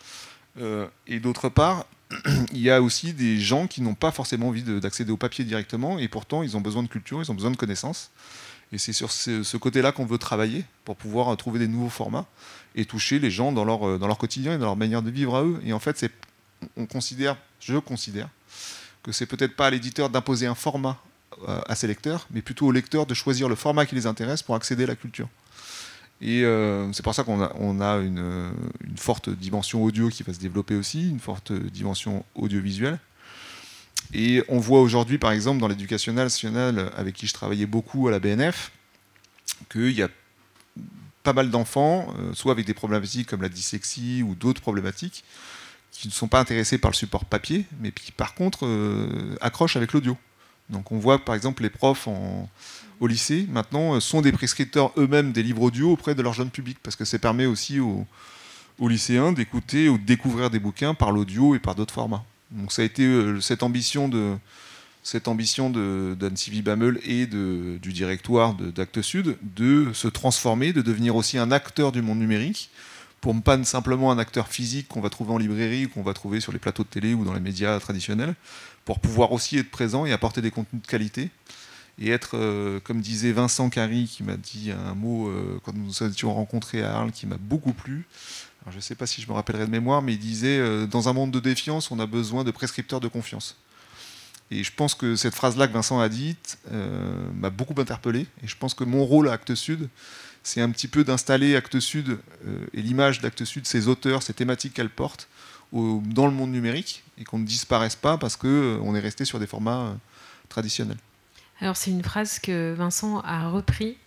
Euh, et d'autre part, il y a aussi des gens qui n'ont pas forcément envie d'accéder au papier directement, et pourtant ils ont besoin de culture, ils ont besoin de connaissances. Et c'est sur ce, côté-là qu'on veut travailler pour pouvoir euh, trouver des nouveaux formats et toucher les gens dans leur, euh, dans leur quotidien et dans leur manière de vivre à eux. Et en fait, on considère, je considère, que c'est peut-être pas à l'éditeur d'imposer un format à ses lecteurs, mais plutôt au lecteur de choisir le format qui les intéresse pour accéder à la culture. Et euh, c'est pour ça qu'on a, une, forte dimension audio qui va se développer aussi, une forte dimension audiovisuelle. Et on voit aujourd'hui, par exemple, dans l'éducation nationale, avec qui je travaillais beaucoup à la BNF, qu'il y a pas mal d'enfants, euh, soit avec des problématiques comme la dyslexie ou d'autres problématiques, qui ne sont pas intéressés par le support papier, mais qui par contre euh, accrochent avec l'audio. Donc on voit par exemple les profs au lycée, maintenant, euh, sont des prescripteurs eux-mêmes des livres audio auprès de leur jeune public, parce que ça permet aussi aux, lycéens d'écouter ou de découvrir des bouquins par l'audio et par d'autres formats. Donc ça a été euh, cette ambition de cette ambition d'Anne Sylvie Bammel et du directoire d'Actes Sud de se transformer, de devenir aussi un acteur du monde numérique, pour pas simplement un acteur physique qu'on va trouver en librairie ou qu'on va trouver sur les plateaux de télé ou dans les médias traditionnels, pour pouvoir aussi être présent et apporter des contenus de qualité et être, euh, comme disait Vincent Carry, qui m'a dit un mot euh, quand nous nous étions rencontrés à Arles, qui m'a beaucoup plu. Je ne sais pas si je me rappellerai de mémoire, mais il disait euh, Dans un monde de défiance, on a besoin de prescripteurs de confiance. Et je pense que cette phrase-là que Vincent a dite m'a beaucoup interpellé. Et je pense que mon rôle à Actes Sud, c'est un petit peu d'installer Actes Sud et l'image d'Actes Sud, ses auteurs, ses thématiques qu'elle porte, dans le monde numérique, et qu'on ne disparaisse pas parce qu'on est resté sur des formats traditionnels. Alors c'est une phrase que Vincent a repris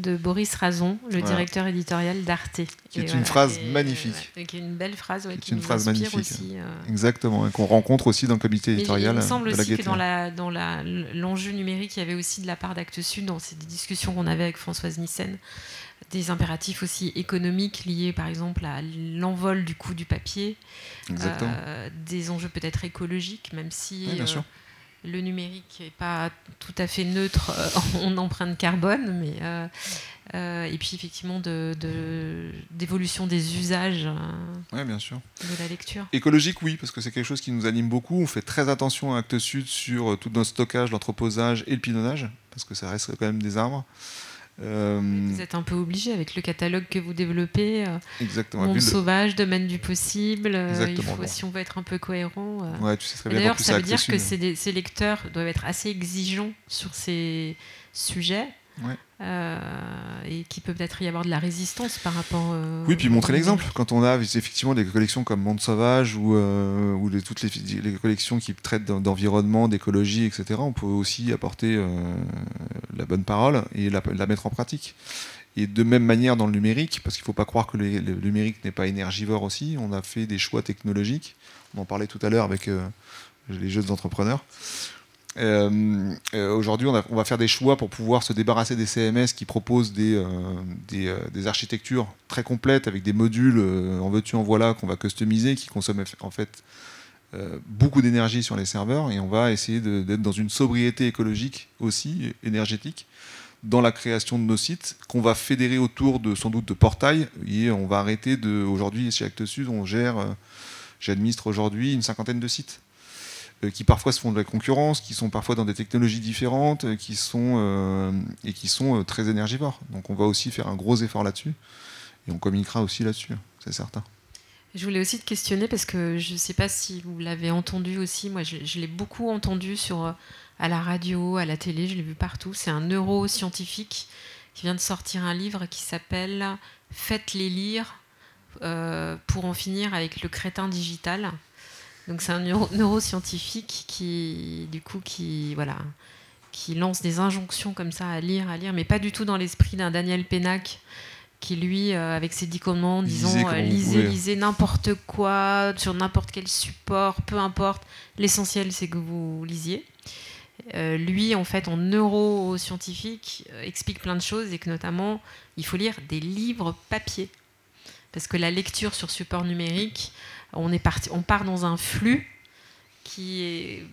de Boris Razon, le Voilà. directeur éditorial d'Arte. Qui Et est une phrase et, magnifique. ouais, et qui est une belle phrase, ouais, Qui est une nous phrase magnifique. aussi. euh. Exactement, et qu'on rencontre aussi dans le comité Mais il- éditorial il me semble de la aussi que dans la dans la l'enjeu numérique, il y avait aussi de la part d'Actes Sud dans ces discussions qu'on avait avec Françoise Nissen, des impératifs aussi économiques liés par exemple à l'envol du coût du papier, euh, des enjeux peut-être écologiques, même si Oui, bien euh, sûr. Le numérique n'est pas tout à fait neutre euh, en empreinte carbone, mais euh, euh, et puis effectivement de- de- d'évolution des usages euh, Oui, bien sûr. de la lecture. Écologique, oui, parce que c'est quelque chose qui nous anime beaucoup. On fait très attention à Actes Sud sur tout notre stockage, l'entreposage et le pinonnage, parce que ça reste quand même des arbres. Euh, Vous êtes un peu obligé avec le catalogue que vous développez. euh, exactement. Monde sauvage, domaine du possible. euh, il faut, bon. si on veut être un peu cohérent. Ouais, tu sais D'ailleurs, ça veut dire que ces lecteurs doivent être assez exigeants sur ces sujets. Ouais. euh, et qu'il peut peut-être y avoir de la résistance par rapport. euh, Oui, puis montrer l'exemple. Quand on a effectivement des collections comme Monde Sauvage ou, euh, ou les- toutes les, les collections qui traitent d'en- d'environnement, d'écologie, etc., on peut aussi apporter euh, la bonne parole et la, la mettre en pratique. Et de même manière dans le numérique, parce qu'il ne faut pas croire que le, le numérique n'est pas énergivore aussi, on a fait des choix technologiques. On en parlait tout à l'heure avec les jeunes entrepreneurs. Euh, euh, Aujourd'hui, on, va faire des choix pour pouvoir se débarrasser des CMS qui proposent des, euh, des, architectures très complètes avec des modules en veux-tu, en voilà qu'on va customiser, qui consomment en fait beaucoup d'énergie sur les serveurs. Et on va essayer d'être dans une sobriété écologique aussi, énergétique, dans la création de nos sites, qu'on va fédérer autour de sans doute de portails. Et on va arrêter de. Aujourd'hui, chez Actes Sud, on gère. J'administre aujourd'hui une cinquantaine de sites qui parfois se font de la concurrence, qui sont parfois dans des technologies différentes, euh, qui sont, euh, et qui sont euh, très énergivores. Donc on va aussi faire un gros effort là-dessus, et on communiquera aussi là-dessus, c'est certain. Je voulais aussi te questionner parce que je ne sais pas si vous l'avez entendu aussi. Moi, je, l'ai beaucoup entendu sur, euh, à la radio, à la télé, je l'ai vu partout. C'est un neuroscientifique qui vient de sortir un livre qui s'appelle Faites-les lire euh, pour en finir avec le crétin digital. Donc c'est un neuro- neuroscientifique qui, du coup, qui voilà, qui lance des injonctions comme ça à lire, à lire, mais pas du tout dans l'esprit d'un Daniel Pénac qui lui, euh, avec ses dix commandements, disons, Lisez euh, lisez, lisez n'importe quoi, sur n'importe quel support, peu importe. L'essentiel, c'est que vous lisiez. Euh, lui, en fait, en neuroscientifique, explique plein de choses et que notamment, il faut lire des livres papier. Parce que la lecture sur support numérique, on, est parti, on part dans un flux qui, est,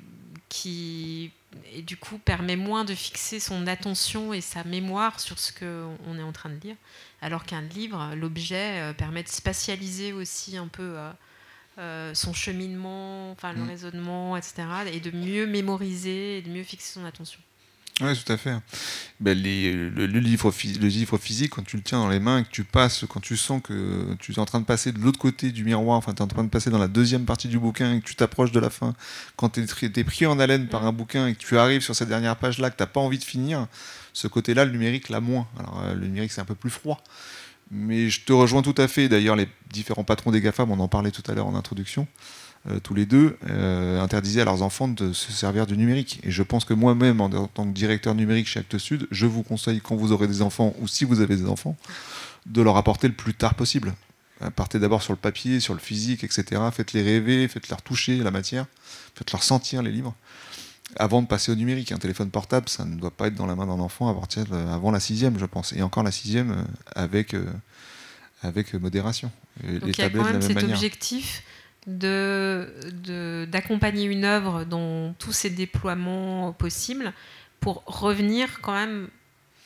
qui et du coup permet moins de fixer son attention et sa mémoire sur ce qu'on est en train de lire. Alors qu'un livre, l'objet, euh, permet de spatialiser aussi un peu euh, euh, son cheminement, enfin le Mm. raisonnement, etc. Et de mieux mémoriser et de mieux fixer son attention. Oui, tout à fait. Ben, les- le, le livre, le livre physique, quand tu le tiens dans les mains et que tu passes, quand tu sens que tu es en train de passer de l'autre côté du miroir, enfin tu es en train de passer dans la deuxième partie du bouquin et que tu t'approches de la fin, quand tu es, pris en haleine par un bouquin et que tu arrives sur cette dernière page-là, que tu n'as pas envie de finir, ce côté-là, le numérique l'a moins. Alors euh, le numérique, c'est un peu plus froid. Mais je te rejoins tout à fait. D'ailleurs, les différents patrons des GAFAM, on en parlait tout à l'heure en introduction, euh, tous les deux, euh, interdisaient à leurs enfants de se servir du numérique. Et je pense que moi-même, en, en tant que directeur numérique chez Actes Sud, je vous conseille, quand vous aurez des enfants, ou si vous avez des enfants, de leur apporter le plus tard possible. Euh, Partez d'abord sur le papier, sur le physique, etc. Faites-les rêver, faites-leur toucher la matière, faites-leur sentir les livres, avant de passer au numérique. Un téléphone portable, ça ne doit pas être dans la main d'un enfant à partir de- avant la sixième, je pense. Et encore la sixième avec, euh, avec modération. Et Donc il y a quand même cet manière. objectif de- de- d'accompagner une œuvre dans tous ses déploiements possibles pour revenir quand même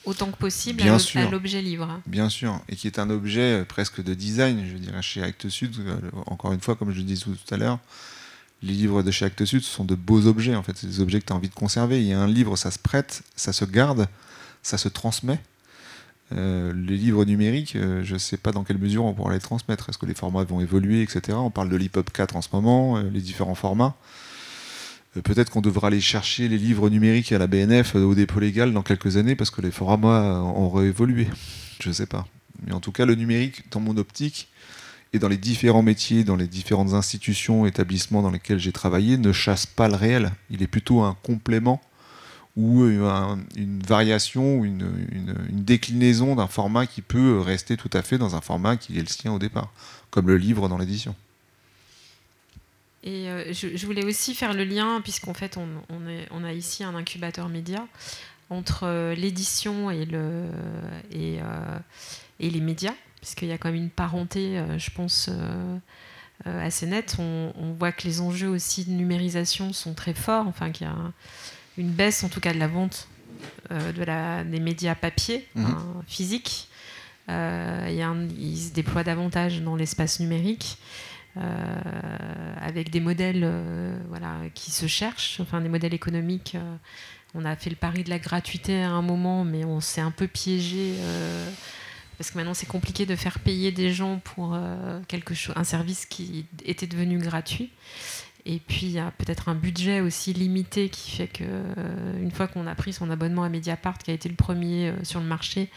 autant que possible Bien à l'objet livre. Bien sûr, et qui est un objet euh, presque de design, je dirais, chez Actes Sud. euh, Encore une fois, comme je le disais tout à l'heure, les livres de chez Actes Sud ce sont de beaux objets, en fait. C'est des objets que tu as envie de conserver. Il y a un livre, ça se prête, ça se garde, ça se transmet. Euh, les livres numériques, euh, je ne sais pas dans quelle mesure on pourra les transmettre. Est-ce que les formats vont évoluer, etc. On parle de l'EPUB 4 en ce moment, euh, les différents formats. Peut-être qu'on devra aller chercher les livres numériques à la BNF au dépôt légal dans quelques années parce que les formats euh, auront évolué. Je ne sais pas. Mais en tout cas, le numérique, dans mon optique, et dans les différents métiers, dans les différentes institutions, établissements dans lesquels j'ai travaillé, ne chasse pas le réel. Il est plutôt un complément ou une variation ou une, une, déclinaison d'un format qui peut rester tout à fait dans un format qui est le sien au départ, comme le livre dans l'édition. Et euh, je, voulais aussi faire le lien, puisqu'en fait on, a ici un incubateur média, entre euh, l'édition et, le, et, euh, et, les médias, puisqu'il y a quand même une parenté, je pense, assez nette. On, voit que les enjeux aussi de numérisation sont très forts, enfin qu'il y a une baisse en tout cas de la vente euh, de la, des médias papier, mhm. hein, physiques. Euh, il, se déploie davantage dans l'espace numérique. Euh, avec des modèles voilà, qui se cherchent, enfin des modèles économiques. on a fait le pari de la gratuité à un moment, mais on s'est un peu piégé parce que maintenant c'est compliqué de faire payer des gens pour quelque chose, un service qui était devenu gratuit. Et puis il y a peut-être un budget aussi limité qui fait que euh, une fois qu'on a pris son abonnement à Mediapart, qui a été le premier euh, sur le marché,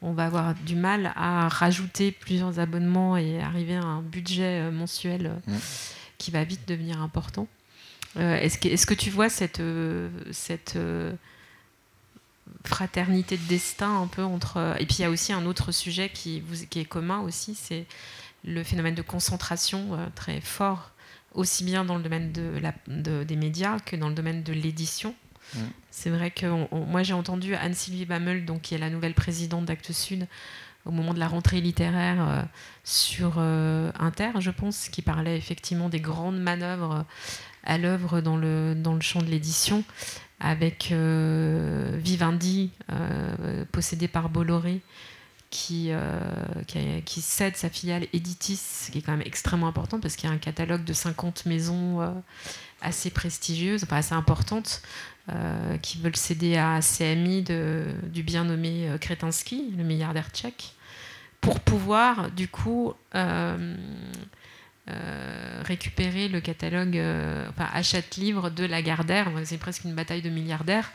on va avoir du mal à rajouter plusieurs abonnements et arriver à un budget euh, mensuel mmh. qui va vite devenir important. est-ce, que, est-ce que tu vois cette, cette fraternité de destin un peu entre... Et puis il y a aussi un autre sujet qui, qui est commun aussi, c'est le phénomène de concentration très fort aussi bien dans le domaine de des médias que dans le domaine de l'édition. Mm. C'est vrai que moi j'ai entendu Anne-Sylvie Bammel, donc, qui est la nouvelle présidente d'Actes Sud, au moment de la rentrée littéraire euh, sur euh, Inter, je pense, qui parlait effectivement des grandes manœuvres à l'œuvre dans le, dans le champ de l'édition, avec euh, Vivendi, possédé par Bolloré, euh, qui, qui, cède sa filiale Editis, qui est quand même extrêmement importante parce qu'il y a un catalogue de 50 maisons euh, assez prestigieuses, enfin assez importantes, euh, qui veulent céder à CMI de, du bien nommé Kretinsky, le milliardaire tchèque, pour pouvoir du coup récupérer le catalogue, enfin achète livre de Lagardère. C'est presque une bataille de milliardaires.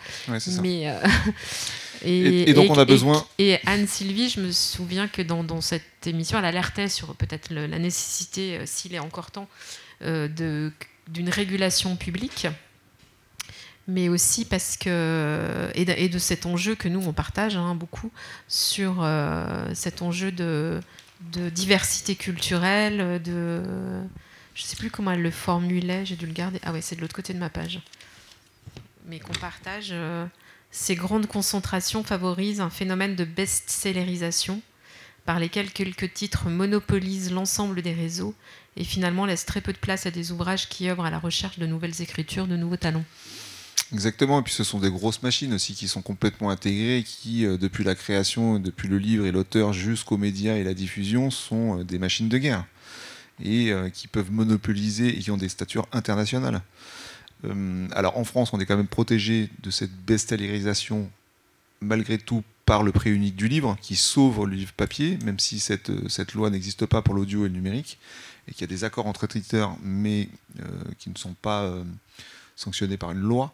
mais Et, donc on a besoin. Et, Anne Sylvie, je me souviens que dans, cette émission, elle alertait sur peut-être la nécessité, euh, s'il est encore temps, euh, d'une régulation publique, mais aussi parce que et de, cet enjeu que nous on partage hein, beaucoup sur euh, cet enjeu de, de, diversité culturelle, de je sais plus comment elle le formulait, j'ai dû le garder. Ah ouais, c'est de l'autre côté de ma page, mais qu'on partage. Ces grandes concentrations favorisent un phénomène de best-sellerisation par lesquels quelques titres monopolisent l'ensemble des réseaux et finalement laissent très peu de place à des ouvrages qui œuvrent à la recherche de nouvelles écritures, de nouveaux talents. Exactement, et puis ce sont des grosses machines aussi qui sont complètement intégrées, qui euh, depuis la création, depuis le livre et l'auteur jusqu'aux médias et la diffusion sont euh, des machines de guerre et euh, qui peuvent monopoliser et qui ont des statures internationales. Alors en France, on est quand même protégé de cette bestialisation malgré tout par le prix unique du livre qui sauve le livre papier, même si cette, cette loi n'existe pas pour l'audio et le numérique, et qu'il y a des accords entre éditeurs, mais qui ne sont pas sanctionnés par une loi.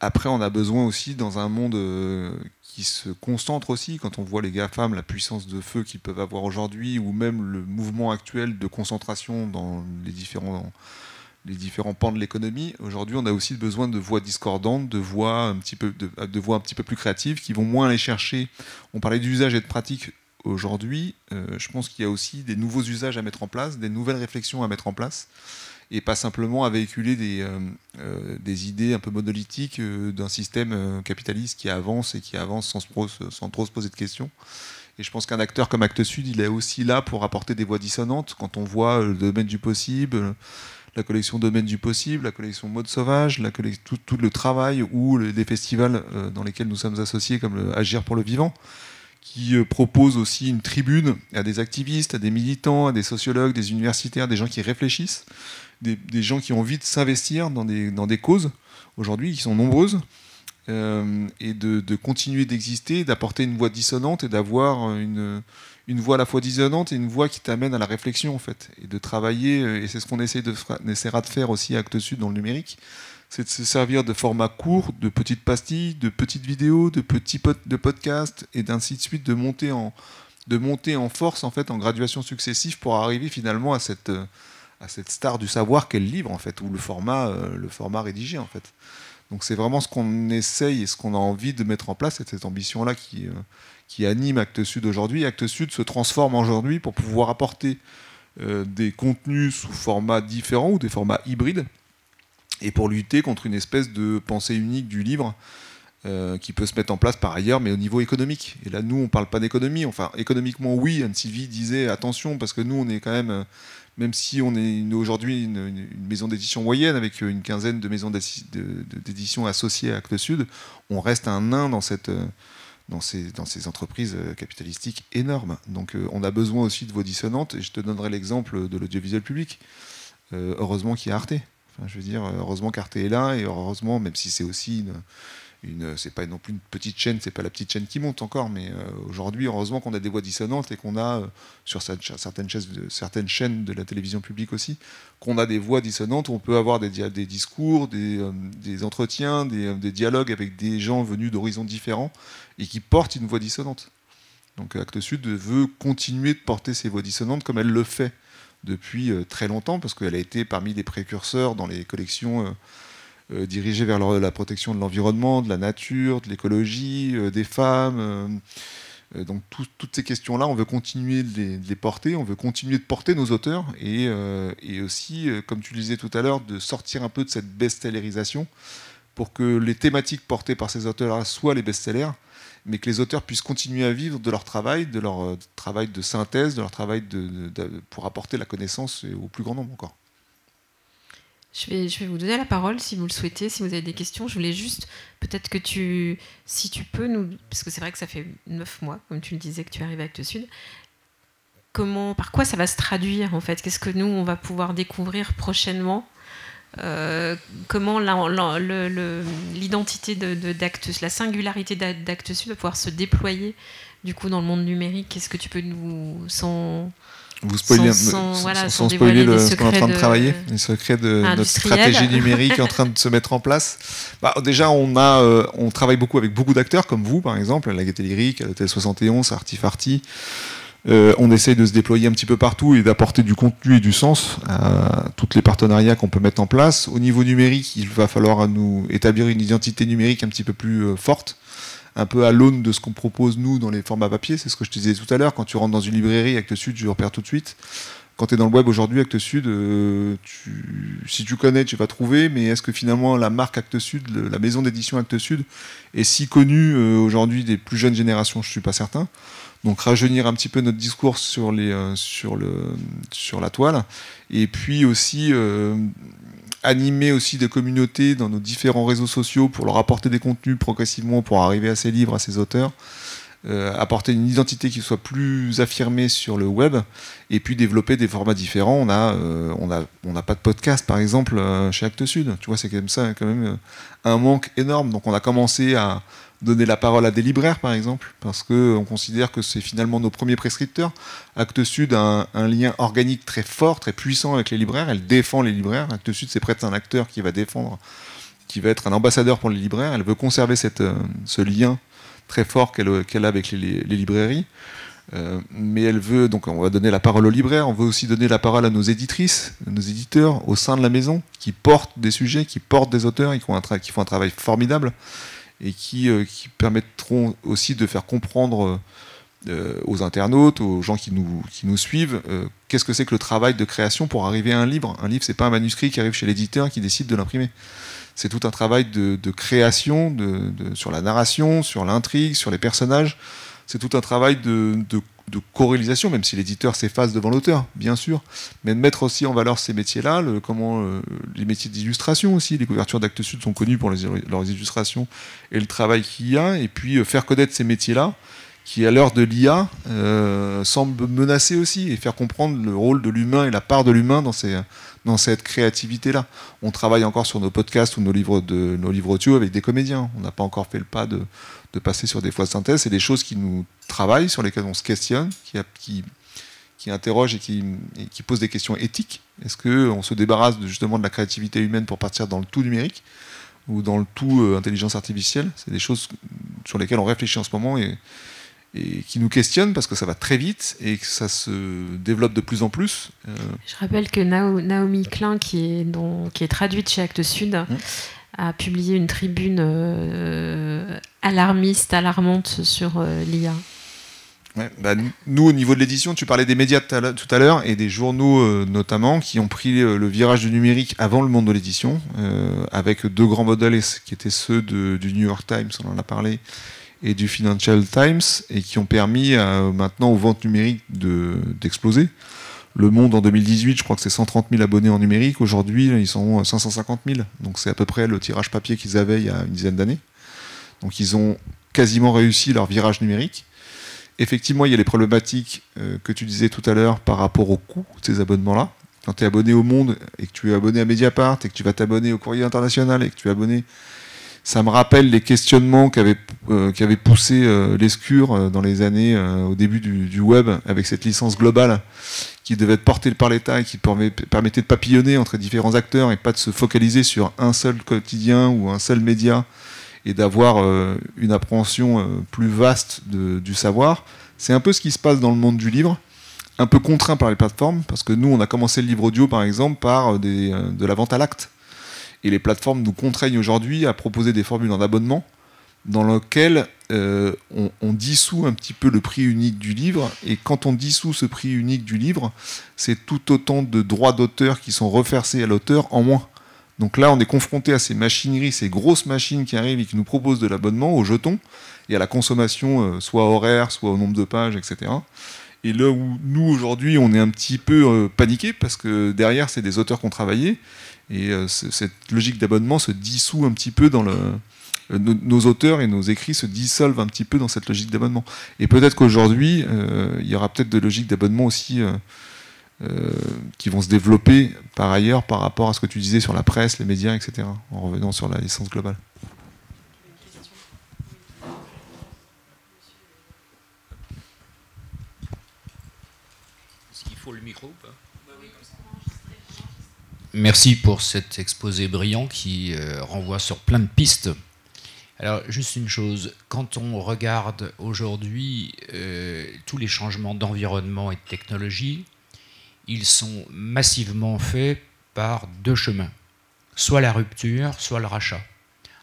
après, on a besoin aussi, dans un monde qui se concentre aussi, quand on voit les GAFAM, la puissance de feu qu'ils peuvent avoir aujourd'hui, ou même le mouvement actuel de concentration dans les différents les différents pans de l'économie. Aujourd'hui, on a aussi besoin de voix discordantes, de voix un petit peu, de, voix un petit peu plus créatives, qui vont moins aller chercher. On parlait d'usage et de pratique aujourd'hui. Euh, je pense qu'il y a aussi des nouveaux usages à mettre en place, des nouvelles réflexions à mettre en place, et pas simplement à véhiculer des, euh, euh, idées un peu monolithiques d'un système capitaliste qui avance et qui avance sans, trop se poser de questions. Et je pense qu'un acteur comme Actes Sud, il est aussi là pour apporter des voix dissonantes quand on voit le domaine du possible, la collection Domaine du possible, la collection Mode sauvage, tout, le travail ou des festivals euh, dans lesquels nous sommes associés, comme Agir pour le vivant, qui euh, propose aussi une tribune à des activistes, à des militants, à des sociologues, des universitaires, des gens qui réfléchissent, des, gens qui ont envie de s'investir dans des, dans des causes aujourd'hui qui sont nombreuses. Euh, et de, de continuer d'exister, d'apporter une voix dissonante et d'avoir une, une voix à la fois dissonante et une voix qui t'amène à la réflexion en fait et de travailler euh, et c'est ce qu'on essaie de essaiera de faire aussi à Actes Sud dans le numérique c'est de se servir de formats courts de petites pastilles de petites vidéos de petits de podcasts et d'ainsi de suite de monter en de monter en force en fait en graduation successive pour arriver finalement à cette euh, à cette star du savoir qu'est le livre en fait ou le format euh, le format rédigé en fait Donc c'est vraiment ce qu'on essaye et ce qu'on a envie de mettre en place, c'est cette ambition-là qui, euh, qui anime Actes Sud aujourd'hui. Actes Sud se transforme aujourd'hui pour pouvoir apporter euh, des contenus sous format différents ou des formats hybrides et pour lutter contre une espèce de pensée unique du livre euh, qui peut se mettre en place par ailleurs, mais au niveau économique. Et là, nous, on ne parle pas d'économie. Enfin, économiquement, oui, Anne Sylvie disait attention, parce que nous, on est quand même, euh, même si on est aujourd'hui une, maison d'édition moyenne avec une quinzaine de maisons d'édition associées à Actes Sud, on reste un nain dans cette. Dans ces, dans ces entreprises capitalistiques énormes. Donc on a besoin aussi de voix dissonantes, et je te donnerai l'exemple de l'audiovisuel public. heureusement qu'il y a Arte. Enfin, je veux dire, heureusement qu'Arte est là, et heureusement, même si c'est aussi une, une, c'est pas non plus une petite chaîne, c'est pas la petite chaîne qui monte encore, mais euh, aujourd'hui, heureusement qu'on a des voix dissonantes et qu'on a, euh, sur certaines, chaînes de, certaines chaînes de la télévision publique aussi, qu'on a des voix dissonantes où on peut avoir des, discours, des, euh, entretiens, des, dialogues avec des gens venus d'horizons différents et qui portent une voix dissonante. Donc Actes Sud veut continuer de porter ces voix dissonantes comme elle le fait depuis très longtemps, parce qu'elle a été parmi les précurseurs dans les collections euh, dirigés vers la protection de l'environnement, de la nature, de l'écologie, euh, des femmes. Euh, donc toutes ces questions-là, on veut continuer de les, porter, on veut continuer de porter nos auteurs et, et aussi, comme tu le disais tout à l'heure, de sortir un peu de cette best-sellerisation pour que les thématiques portées par ces auteurs-là soient les best-sellers, mais que les auteurs puissent continuer à vivre de leur travail, de leur travail de synthèse, de leur travail de, pour apporter la connaissance au plus grand nombre encore. Je vais, je vais vous donner la parole si vous le souhaitez, si vous avez des questions. Je voulais juste, peut-être que tu, si tu peux nous, parce que c'est vrai que ça fait neuf mois, comme tu le disais, que tu arrives avec le Sud. Comment, par quoi ça va se traduire en fait? Qu'est-ce que nous on va pouvoir découvrir prochainement? Euh, comment l'identité de, d'Actes, la singularité d'Actes Sud va pouvoir se déployer du coup dans le monde numérique? Qu'est-ce que tu peux nous vous spoilez, sans, spoiler ce qu'on est en train de, travailler, les secrets de notre stratégie numérique en train de se mettre en place. Bah, déjà, on, a, euh, on travaille beaucoup avec beaucoup d'acteurs, comme vous, par exemple, à la Gaieté Lyrique, à l'Hôtel 71, à Artifarty. Euh, on essaye de se déployer un petit peu partout et d'apporter du contenu et du sens à tous les partenariats qu'on peut mettre en place. Au niveau numérique, il va falloir nous établir une identité numérique un petit peu plus euh, forte un peu à l'aune de ce qu'on propose nous dans les formats papier. C'est ce que je te disais tout à l'heure. Quand tu rentres dans une librairie, Actes Sud, je repère tout de suite. Quand tu es dans le web aujourd'hui, Actes Sud, euh, si tu connais, tu vas trouver, mais est-ce que finalement la marque Actes Sud, la maison d'édition Actes Sud, est si connue euh, aujourd'hui des plus jeunes générations? Je ne suis pas certain. Donc rajeunir un petit peu notre discours sur, euh, la toile. Et puis aussi animer aussi des communautés dans nos différents réseaux sociaux pour leur apporter des contenus progressivement pour arriver à ces livres, à ces auteurs. Euh, apporter une identité qui soit plus affirmée sur le web et puis développer des formats différents. On euh, on a, on n'a pas de podcast par exemple euh, chez Actes Sud. Tu vois, c'est quand même ça, quand même un manque énorme. Donc on a commencé à donner la parole à des libraires, par exemple, parce qu'on considère que c'est finalement nos premiers prescripteurs. Actes Sud a un, lien organique très fort, très puissant avec les libraires. Elle défend les libraires. Actes Sud, c'est presque un acteur qui va défendre, qui va être un ambassadeur pour les libraires. Elle veut conserver cette, euh, ce lien très fort qu'elle a avec les, librairies. Euh, mais elle veut, donc on va donner la parole aux libraires, on veut aussi donner la parole à nos éditrices, nos éditeurs au sein de la maison, qui portent des sujets, qui portent des auteurs, qui font un travail formidable et qui, euh, qui, permettront aussi de faire comprendre euh, aux internautes, aux gens qui nous, suivent, euh, qu'est-ce que c'est que le travail de création pour arriver à un livre. Un livre, c'est pas un manuscrit qui arrive chez l'éditeur qui décide de l'imprimer. C'est tout un travail de, création, sur la narration, sur l'intrigue, sur les personnages. C'est tout un travail de, de corrélisation, même si l'éditeur s'efface devant l'auteur, bien sûr, mais de mettre aussi en valeur ces métiers-là, comment euh, les métiers d'illustration aussi, les couvertures d'Actes Sud sont connues pour leurs illustrations et le travail qu'il y a, et puis euh, faire connaître ces métiers-là, qui à l'heure de l'IA euh, semble menacer aussi, et faire comprendre le rôle de l'humain et la part de l'humain dans, cette créativité-là. On travaille encore sur nos podcasts ou nos livres, de, nos audio avec des comédiens, on n'a pas encore fait le pas de passer sur des fois de synthèse. C'est des choses qui nous travaillent, sur lesquelles on se questionne, qui, qui, interrogent et qui, qui posent des questions éthiques. Est-ce qu'on se débarrasse justement de la créativité humaine pour partir dans le tout numérique ou dans le tout euh, intelligence artificielle? C'est des choses sur lesquelles on réfléchit en ce moment et, et qui nous questionnent parce que ça va très vite et que ça se développe de plus en plus. Euh, Je rappelle que Naomi Klein, qui est, qui est traduite chez Actes Sud, mmh. a publié une tribune alarmiste, alarmante sur l'IA. Bah, nous, au niveau de l'édition, tu parlais des médias tout à l'heure et des journaux euh, notamment qui ont pris euh, le virage du numérique avant le monde de l'édition, euh, avec deux grands modèles qui étaient ceux du New York Times, on en a parlé, et du Financial Times, et qui ont permis maintenant aux ventes numériques d'exploser. le Monde en 2018, je crois que c'est 130 000 abonnés en numérique. Aujourd'hui, ils sont 550 000. Donc c'est à peu près le tirage papier qu'ils avaient il y a une dizaine d'années. Donc ils ont quasiment réussi leur virage numérique effectivement, il y a les problématiques euh, que tu disais tout à l'heure par rapport au coût de ces abonnements-là. Quand tu es abonné au Monde et que tu es abonné à Mediapart et que tu vas t'abonner au Courrier International et que tu es abonné, ça me rappelle les questionnements qu'avait euh, poussé euh, l'escure dans les années au début du, web avec cette licence globale qui devait être portée par l'État et qui permettait de papillonner entre différents acteurs et pas de se focaliser sur un seul quotidien ou un seul média et d'avoir euh, une appréhension euh, plus vaste du savoir. C'est un peu ce qui se passe dans le monde du livre, un peu contraint par les plateformes, parce que nous, on a commencé le livre audio, par exemple, par euh, de la vente à l'acte. Et les plateformes nous contraignent aujourd'hui à proposer des formules en abonnement dans lesquelles on, on, dissout un petit peu le prix unique du livre. Et quand on dissout ce prix unique du livre, c'est tout autant de droits d'auteur qui sont reversés à l'auteur en moins. Donc là, on est confronté à ces machineries, ces grosses machines qui arrivent et qui nous proposent de l'abonnement au jeton et à la consommation, euh, soit horaire, soit au nombre de pages, etc. Et là où nous, aujourd'hui, on est un petit peu euh, paniqué parce que derrière, c'est des auteurs qui ont travaillé et euh, cette logique d'abonnement se dissout un petit peu dans le. Nos, auteurs et nos écrits se dissolvent un petit peu dans cette logique d'abonnement. Et peut-être qu'aujourd'hui, il y aura peut-être de logique d'abonnement aussi euh, qui vont se développer par ailleurs par rapport à ce que tu disais sur la presse, les médias, etc., en revenant sur la licence globale. Est-ce qu'il faut le micro Merci pour cet exposé brillant qui euh, renvoie sur plein de pistes. Alors, juste une chose, quand on regarde aujourd'hui euh, tous les changements d'environnement et de technologie, ils sont massivement faits par deux chemins, soit la rupture, soit le rachat.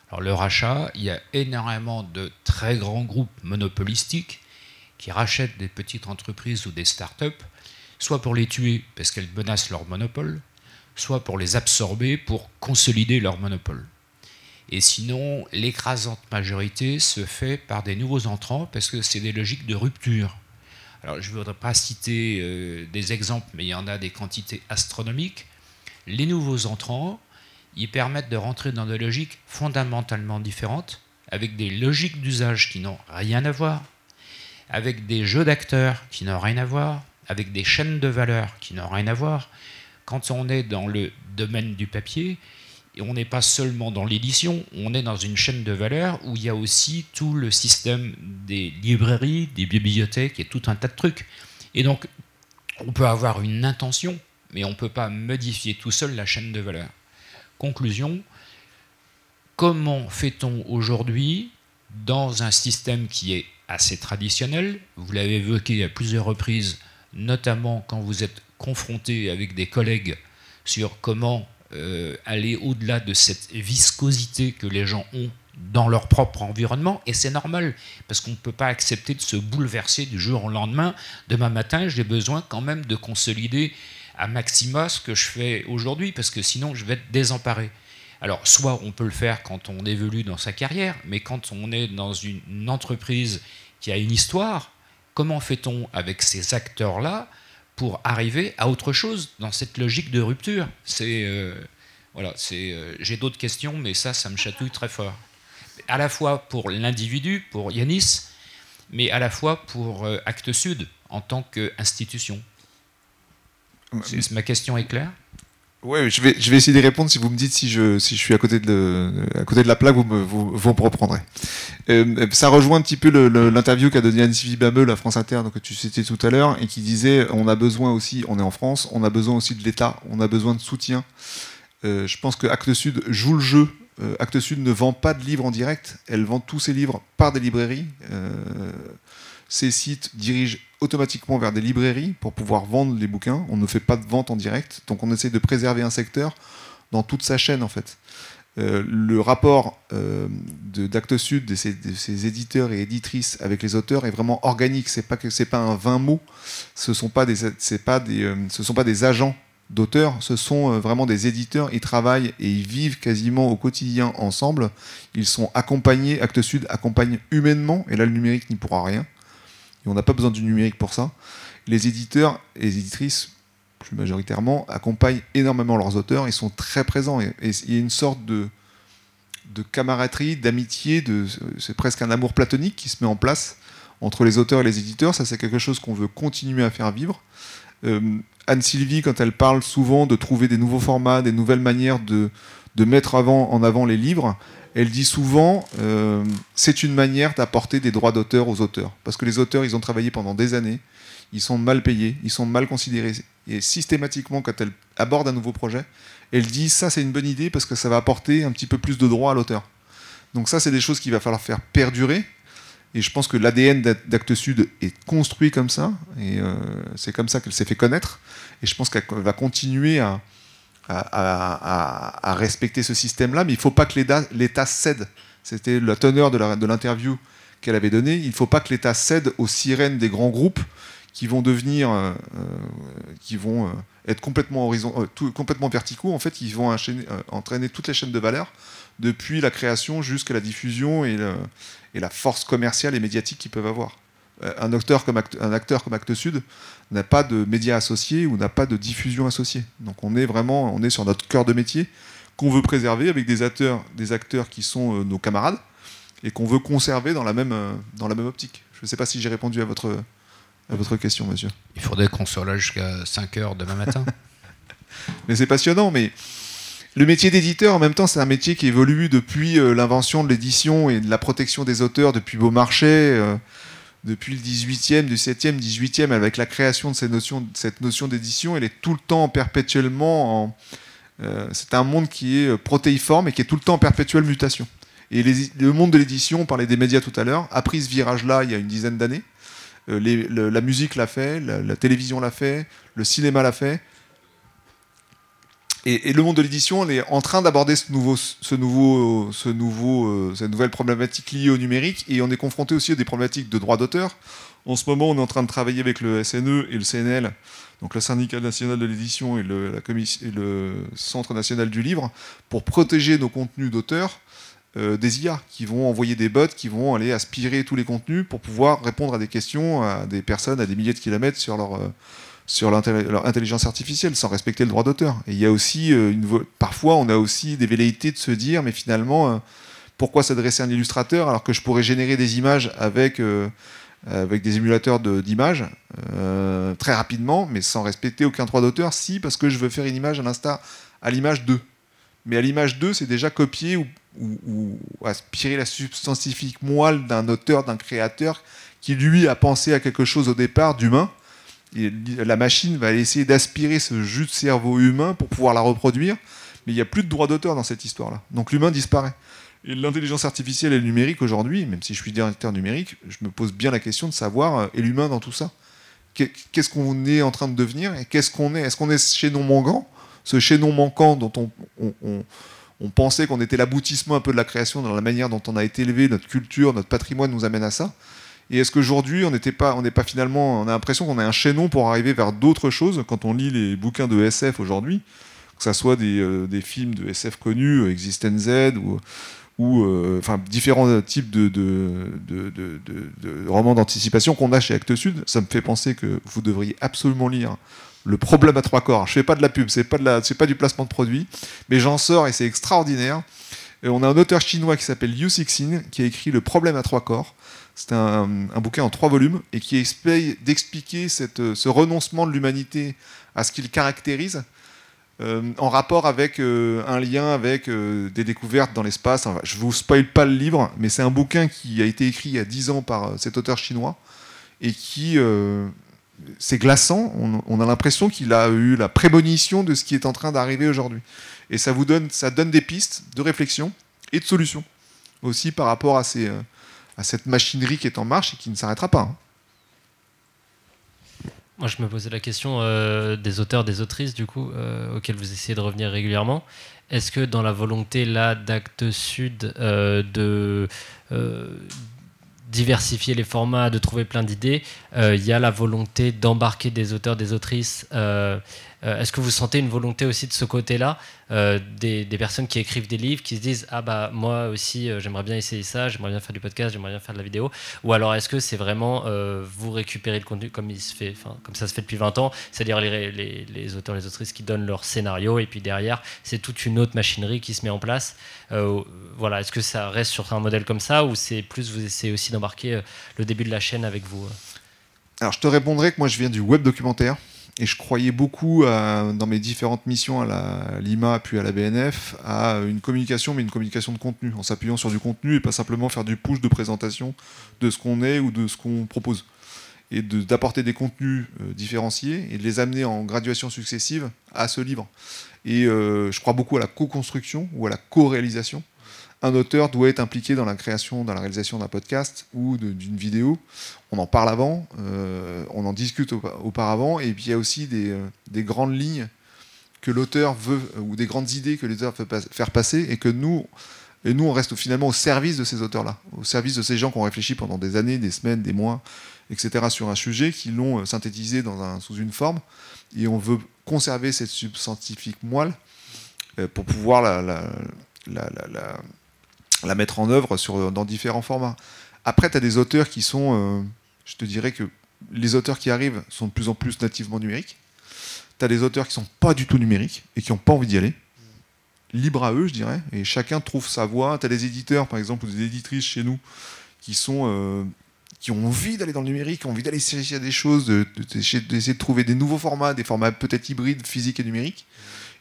Alors le rachat, il y a énormément de très grands groupes monopolistiques qui rachètent des petites entreprises ou des start-up, soit pour les tuer parce qu'elles menacent leur monopole, soit pour les absorber pour consolider leur monopole. Et sinon, l'écrasante majorité se fait par des nouveaux entrants parce que c'est des logiques de rupture. Alors, je ne voudrais pas citer euh, des exemples, mais il y en a des quantités astronomiques. Les nouveaux entrants, ils permettent de rentrer dans des logiques fondamentalement différentes, avec des logiques d'usage qui n'ont rien à voir, avec des jeux d'acteurs qui n'ont rien à voir, avec des chaînes de valeur qui n'ont rien à voir. Quand on est dans le domaine du papier, on n'est pas seulement dans l'édition, on est dans une chaîne de valeur où il y a aussi tout le système des librairies, des bibliothèques et tout un tas de trucs. Et donc, on peut avoir une intention, mais on ne peut pas modifier tout seul la chaîne de valeur. Conclusion, comment fait-on aujourd'hui dans un système qui est assez traditionnel? Vous l'avez évoqué à plusieurs reprises, notamment quand vous êtes confronté avec des collègues sur comment euh, aller au-delà de cette viscosité que les gens ont dans leur propre environnement, et c'est normal, parce qu'on ne peut pas accepter de se bouleverser du jour au lendemain. Demain matin, j'ai besoin quand même de consolider à maxima ce que je fais aujourd'hui, parce que sinon je vais être désemparé. Alors, soit on peut le faire quand on évolue dans sa carrière, mais quand on est dans une entreprise qui a une histoire, comment fait-on avec ces acteurs-là? Pour arriver à autre chose dans cette logique de rupture. C'est euh, voilà, c'est euh, j'ai d'autres questions, mais ça, ça me chatouille très fort. À la fois pour l'individu, pour Yanis, mais à la fois pour euh, Actes Sud en tant qu'institution. Ma question est claire oui, je vais, essayer de répondre si vous me dites si je, suis à côté de, la plaque, vous me, reprendrez. Euh, ça rejoint un petit peu l'interview qu'a donné Anne-Sylvie Bameux, la France Inter, que tu citais tout à l'heure, et qui disait on a besoin aussi, on est en France, on a besoin aussi de l'État, on a besoin de soutien. Euh, je pense que Actes Sud joue le jeu. Euh, Sud ne vend pas de livres en direct, elle vend tous ses livres par des librairies. Euh, ces sites dirigent automatiquement vers des librairies pour pouvoir vendre les bouquins. On ne fait pas de vente en direct, donc on essaie de préserver un secteur dans toute sa chaîne en fait. Euh, le rapport euh, d'Actes Sud, de ces éditeurs et éditrices avec les auteurs est vraiment organique. C'est pas que c'est pas un 20 mots. Ce sont pas des, pas des, euh, ce sont pas des agents d'auteurs. Ce sont euh, vraiment des éditeurs. Ils travaillent et ils vivent quasiment au quotidien ensemble. Ils sont accompagnés. Actes Sud accompagne humainement. Et là, le numérique n'y pourra rien. Et on n'a pas besoin du numérique pour ça. Les éditeurs et les éditrices plus majoritairement, accompagnent énormément leurs auteurs, ils sont très présents. Et, il y a une sorte de, de camaraderie, d'amitié, c'est presque un amour platonique qui se met en place entre les auteurs et les éditeurs. Ça, c'est quelque chose qu'on veut continuer à faire vivre. Euh, Anne-Sylvie, quand elle parle souvent de trouver des nouveaux formats, des nouvelles manières de, de mettre avant, en avant les livres, elle dit souvent euh, c'est une manière d'apporter des droits d'auteur aux auteurs. Parce que les auteurs, ils ont travaillé pendant des années, ils sont mal payés, ils sont mal considérés. Et systématiquement, quand elle aborde un nouveau projet, elle dit ça c'est une bonne idée parce que ça va apporter un petit peu plus de droits à l'auteur. Donc ça c'est des choses qu'il va falloir faire perdurer. Et je pense que l'ADN d'Actes Sud est construit comme ça, et euh, c'est comme ça qu'elle s'est fait connaître. Et je pense qu'elle va continuer à, à, respecter ce système-là, mais il ne faut pas que l'État- cède. C'était la teneur de l'interview qu'elle avait donnée. Il ne faut pas que l'État cède aux sirènes des grands groupes qui vont devenir, euh, euh, qui vont euh, être complètement horizon, complètement verticaux. En fait, ils vont entraîner toutes les chaînes de valeur depuis la création jusqu'à la diffusion et, la force commerciale et médiatique qu'ils peuvent avoir. Un acteur comme Acte, un acteur comme Actes Sud n'a pas de médias associés ou n'a pas de diffusion associée. Donc on est vraiment, on est sur notre cœur de métier qu'on veut préserver avec des acteurs, des acteurs qui sont euh, nos camarades et qu'on veut conserver dans la même, euh, dans la même optique. Je ne sais pas si j'ai répondu à votre, à votre question, monsieur. Il faudrait qu'on soit là jusqu'à 5 heures demain matin. Mais c'est passionnant, mais le métier d'éditeur, en même temps, c'est un métier qui évolue depuis euh, l'invention de l'édition et de la protection des auteurs depuis Beaumarchais, depuis le 18e, du 7e, 18e, avec la création de cette notion, de cette notion d'édition. Elle est tout le temps perpétuellement en. euh, c'est un monde qui est euh, protéiforme et qui est tout le temps en perpétuelle mutation. Et le monde de l'édition, on parlait des médias tout à l'heure, a pris ce virage-là il y a une dizaine d'années. Euh, la musique l'a fait, la télévision l'a fait, le cinéma l'a fait. Et, le monde de l'édition, on est en train d'aborder ce nouveau, ce nouveau, ce nouveau, euh, cette nouvelle problématique liée au numérique, et on est confronté aussi à des problématiques de droit d'auteur. En ce moment, on est en train de travailler avec le SNE et le CNL, donc le syndicat national de l'édition et le, Centre national du livre, pour protéger nos contenus d'auteurs euh, des IA qui vont envoyer des bots, qui vont aller aspirer tous les contenus pour pouvoir répondre à des questions à des personnes à des milliers de kilomètres sur leur, euh, sur leur intelligence artificielle sans respecter le droit d'auteur. Et il y a aussi euh, parfois on a aussi des velléités de se dire mais finalement euh, pourquoi s'adresser à un illustrateur alors que je pourrais générer des images avec euh, avec des émulateurs de- d'images euh, très rapidement mais sans respecter aucun droit d'auteur? Si parce que je veux faire une image à l'instar à l'image 2 mais à l'image 2 c'est déjà copier ou, ou- aspirer la substantifique moelle d'un auteur d'un créateur qui lui a pensé à quelque chose au départ d'humain la machine va essayer d'aspirer ce jus de cerveau humain pour pouvoir la reproduire, mais il n'y a plus de droit d'auteur dans cette histoire-là. Donc l'humain disparaît. Et l'intelligence artificielle et le numérique aujourd'hui, même si je suis directeur numérique, je me pose bien la question de savoir, euh, et l'humain dans tout ça Qu'est- Qu'est-ce qu'on est en train de devenir et qu'est-ce qu'on est? Est-ce qu'on est ce chaînon manquant Ce chaînon manquant dont on, on- on- on pensait qu'on était l'aboutissement un peu de la création dans la manière dont on a été élevé, notre culture, notre patrimoine nous amène à ça. Et est-ce qu'aujourd'hui, on n'était pas, on n'est pas finalement, on a l'impression qu'on a un chaînon pour arriver vers d'autres choses quand on lit les bouquins de SF aujourd'hui, que ce soit des, euh, des films de SF connus, euh, Existence Z ou, euh, enfin différents types de, de, de- de- romans d'anticipation qu'on a chez Actes Sud. Ça me fait penser que vous devriez absolument lire le problème à trois corps. Je fais pas de la pub, c'est pas de la, c'est pas du placement de produit, mais j'en sors et c'est extraordinaire. On a un auteur chinois qui s'appelle Yu Cixin qui a écrit Le problème à trois corps. C'est un, bouquin en trois volumes et qui essaye d'expliquer cette- ce renoncement de l'humanité à ce qu'il caractérise euh, en rapport avec euh, un lien avec euh, des découvertes dans l'espace. Enfin, je vous spoil pas le livre, mais c'est un bouquin qui a été écrit il y a 10 ans par euh, cet auteur chinois et qui euh, c'est glaçant. On, a l'impression qu'il a eu la prémonition de ce qui est en train d'arriver aujourd'hui. Et ça vous donne, ça donne des pistes de réflexion et de solutions aussi par rapport à, ces, euh, à cette machinerie qui est en marche et qui ne s'arrêtera pas. hein. Moi, je me posais la question euh, des auteurs, des autrices, du coup, euh, auxquels vous essayez de revenir régulièrement. Est-ce que dans la volonté là d'Actes Sud euh, de diversifier les formats, de trouver plein d'idées, il y a la volonté d'embarquer des auteurs, des autrices euh, est-ce que vous sentez une volonté aussi de ce côté-là, euh, des, personnes qui écrivent des livres, qui se disent Ah bah moi aussi euh, j'aimerais bien essayer ça, j'aimerais bien faire du podcast, j'aimerais bien faire de la vidéo. Ou alors est-ce que c'est vraiment vous récupérer le contenu comme, il se fait, comme ça se fait depuis 20 ans, c'est-à-dire les, les, les, auteurs, les autrices qui donnent leur scénario et puis derrière c'est toute une autre machinerie qui se met en place. Voilà, Est-ce que ça reste sur un modèle comme ça ou c'est plus vous essayez aussi d'embarquer le début de la chaîne avec vous alors je te répondrai que moi je viens du web documentaire, et je croyais beaucoup, dans mes différentes missions à Lima puis à la BNF, à une communication, mais une communication de contenu, en s'appuyant sur du contenu et pas simplement faire du push de présentation de ce qu'on est ou de ce qu'on propose. Et d'apporter des contenus euh, différenciés et de les amener en graduation successive à ce livre. Et euh, je crois beaucoup à la co-construction ou à la co-réalisation un auteur doit être impliqué dans la création, dans la réalisation d'un podcast ou d'une vidéo. On en parle avant, euh, on en discute auparavant, et puis il y a aussi euh, des, grandes lignes que l'auteur veut, ou des grandes idées que l'auteur veut faire passer, et que nous, et nous, on reste finalement au service de ces auteurs-là, au service de ces gens qui ont réfléchi pendant des années, des semaines, des mois, etc., sur un sujet, qui l'ont euh, synthétisé sous une forme, et on veut conserver cette substantifique moelle pour pouvoir la mettre en œuvre dans différents formats. Après, tu as des auteurs qui sont, euh, je te dirais que les auteurs qui arrivent sont de plus en plus nativement numériques. Tu as des auteurs qui sont pas du tout numériques et qui n'ont pas envie d'y aller. Libre à eux, je dirais, et chacun trouve sa voie. Tu as des éditeurs, par exemple, ou des éditrices chez nous, qui. Euh, ont envie d'aller dans le numérique, qui ont envie d'aller chercher des choses, d'essayer de, de, trouver des nouveaux formats, des formats peut-être hybrides, physiques et numériques.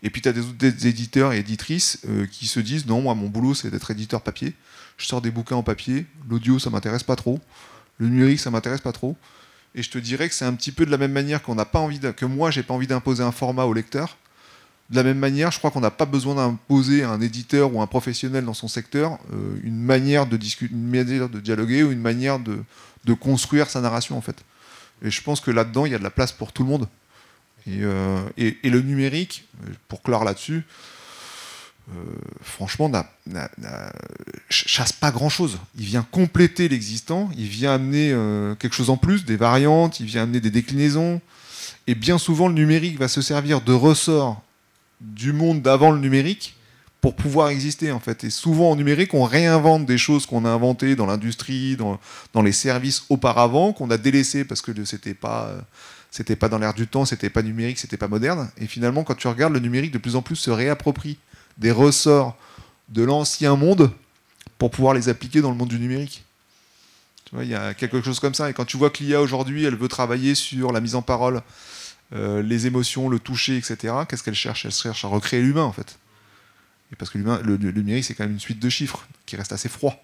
Et puis tu as des, éditeurs et éditrices euh, qui se disent non, moi mon boulot c'est d'être éditeur papier. Je sors des bouquins en papier, l'audio ça m'intéresse pas trop, le numérique ça m'intéresse pas trop. Et je te dirais que c'est un petit peu de la même manière qu'on n'a pas envie que moi j'ai pas envie d'imposer un format au lecteur. De la même manière, je crois qu'on n'a pas besoin d'imposer à un éditeur ou un professionnel dans son secteur euh, une manière de discuter, une manière de dialoguer ou une manière de, de construire sa narration en fait. Et je pense que là-dedans, il y a de la place pour tout le monde. Euh, et, le numérique, pour clore là-dessus, euh, franchement, n'a, chasse pas grand-chose. Il vient compléter l'existant, il vient amener euh, quelque chose en plus, des variantes, il vient amener des déclinaisons. Et bien souvent, le numérique va se servir de ressort du monde d'avant le numérique pour pouvoir exister en fait. Et souvent en numérique, on réinvente des choses qu'on a inventées dans l'industrie, dans, dans, les services auparavant, qu'on a délaissées parce que c'était pas c'était pas dans l'air du temps, c'était pas numérique, c'était pas moderne. Et finalement, quand tu regardes, le numérique de plus en plus se réapproprie des ressorts de l'ancien monde pour pouvoir les appliquer dans le monde du numérique. Tu vois, il y a quelque chose comme ça. Et quand tu vois que l'IA aujourd'hui, elle veut travailler sur la mise en parole, euh, les émotions, le toucher, etc., qu'est-ce qu'elle cherche? Elle cherche à recréer l'humain, en fait. Et parce que l'humain, le, le numérique, c'est quand même une suite de chiffres qui reste assez froid.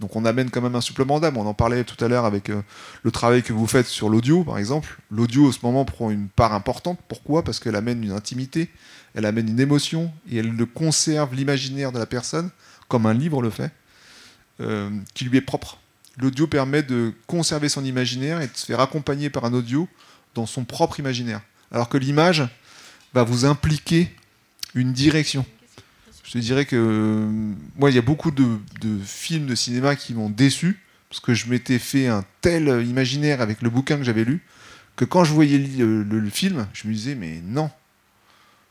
Donc on amène quand même un supplément d'âme. On en parlait tout à l'heure avec euh, le travail que vous faites sur l'audio, par exemple. L'audio, en ce moment, prend une part importante. Pourquoi? Parce qu'elle amène une intimité, elle amène une émotion, et elle le conserve l'imaginaire de la personne, comme un livre le fait, euh, qui lui est propre. L'audio permet de conserver son imaginaire et de se faire accompagner par un audio dans son propre imaginaire. Alors que l'image va vous impliquer une direction je te dirais que euh, moi, il y a beaucoup de, films de cinéma qui m'ont déçu parce que je m'étais fait un tel imaginaire avec le bouquin que j'avais lu que quand je voyais le, film, je me disais mais non,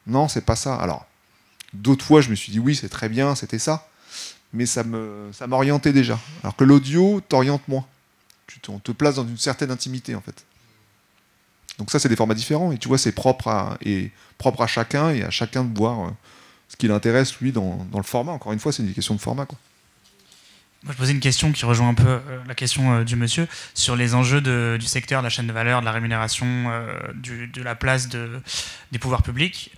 non, c'est pas ça. Alors, d'autres fois, je me suis dit oui, c'est très bien, c'était ça, mais ça me ça m'orientait déjà. Alors que l'audio t'oriente moins. Tu te, on te place dans une certaine intimité en fait. Donc ça, c'est des formats différents et tu vois, c'est propre à et propre à chacun et à chacun de voir. Ce qui l'intéresse, lui, dans, le format. Encore une fois, c'est une question de format. Quoi. Moi, je posais une question qui rejoint un peu euh, la question euh, du monsieur sur les enjeux du secteur, de la chaîne de valeur, de la rémunération, euh, de la place des pouvoirs publics.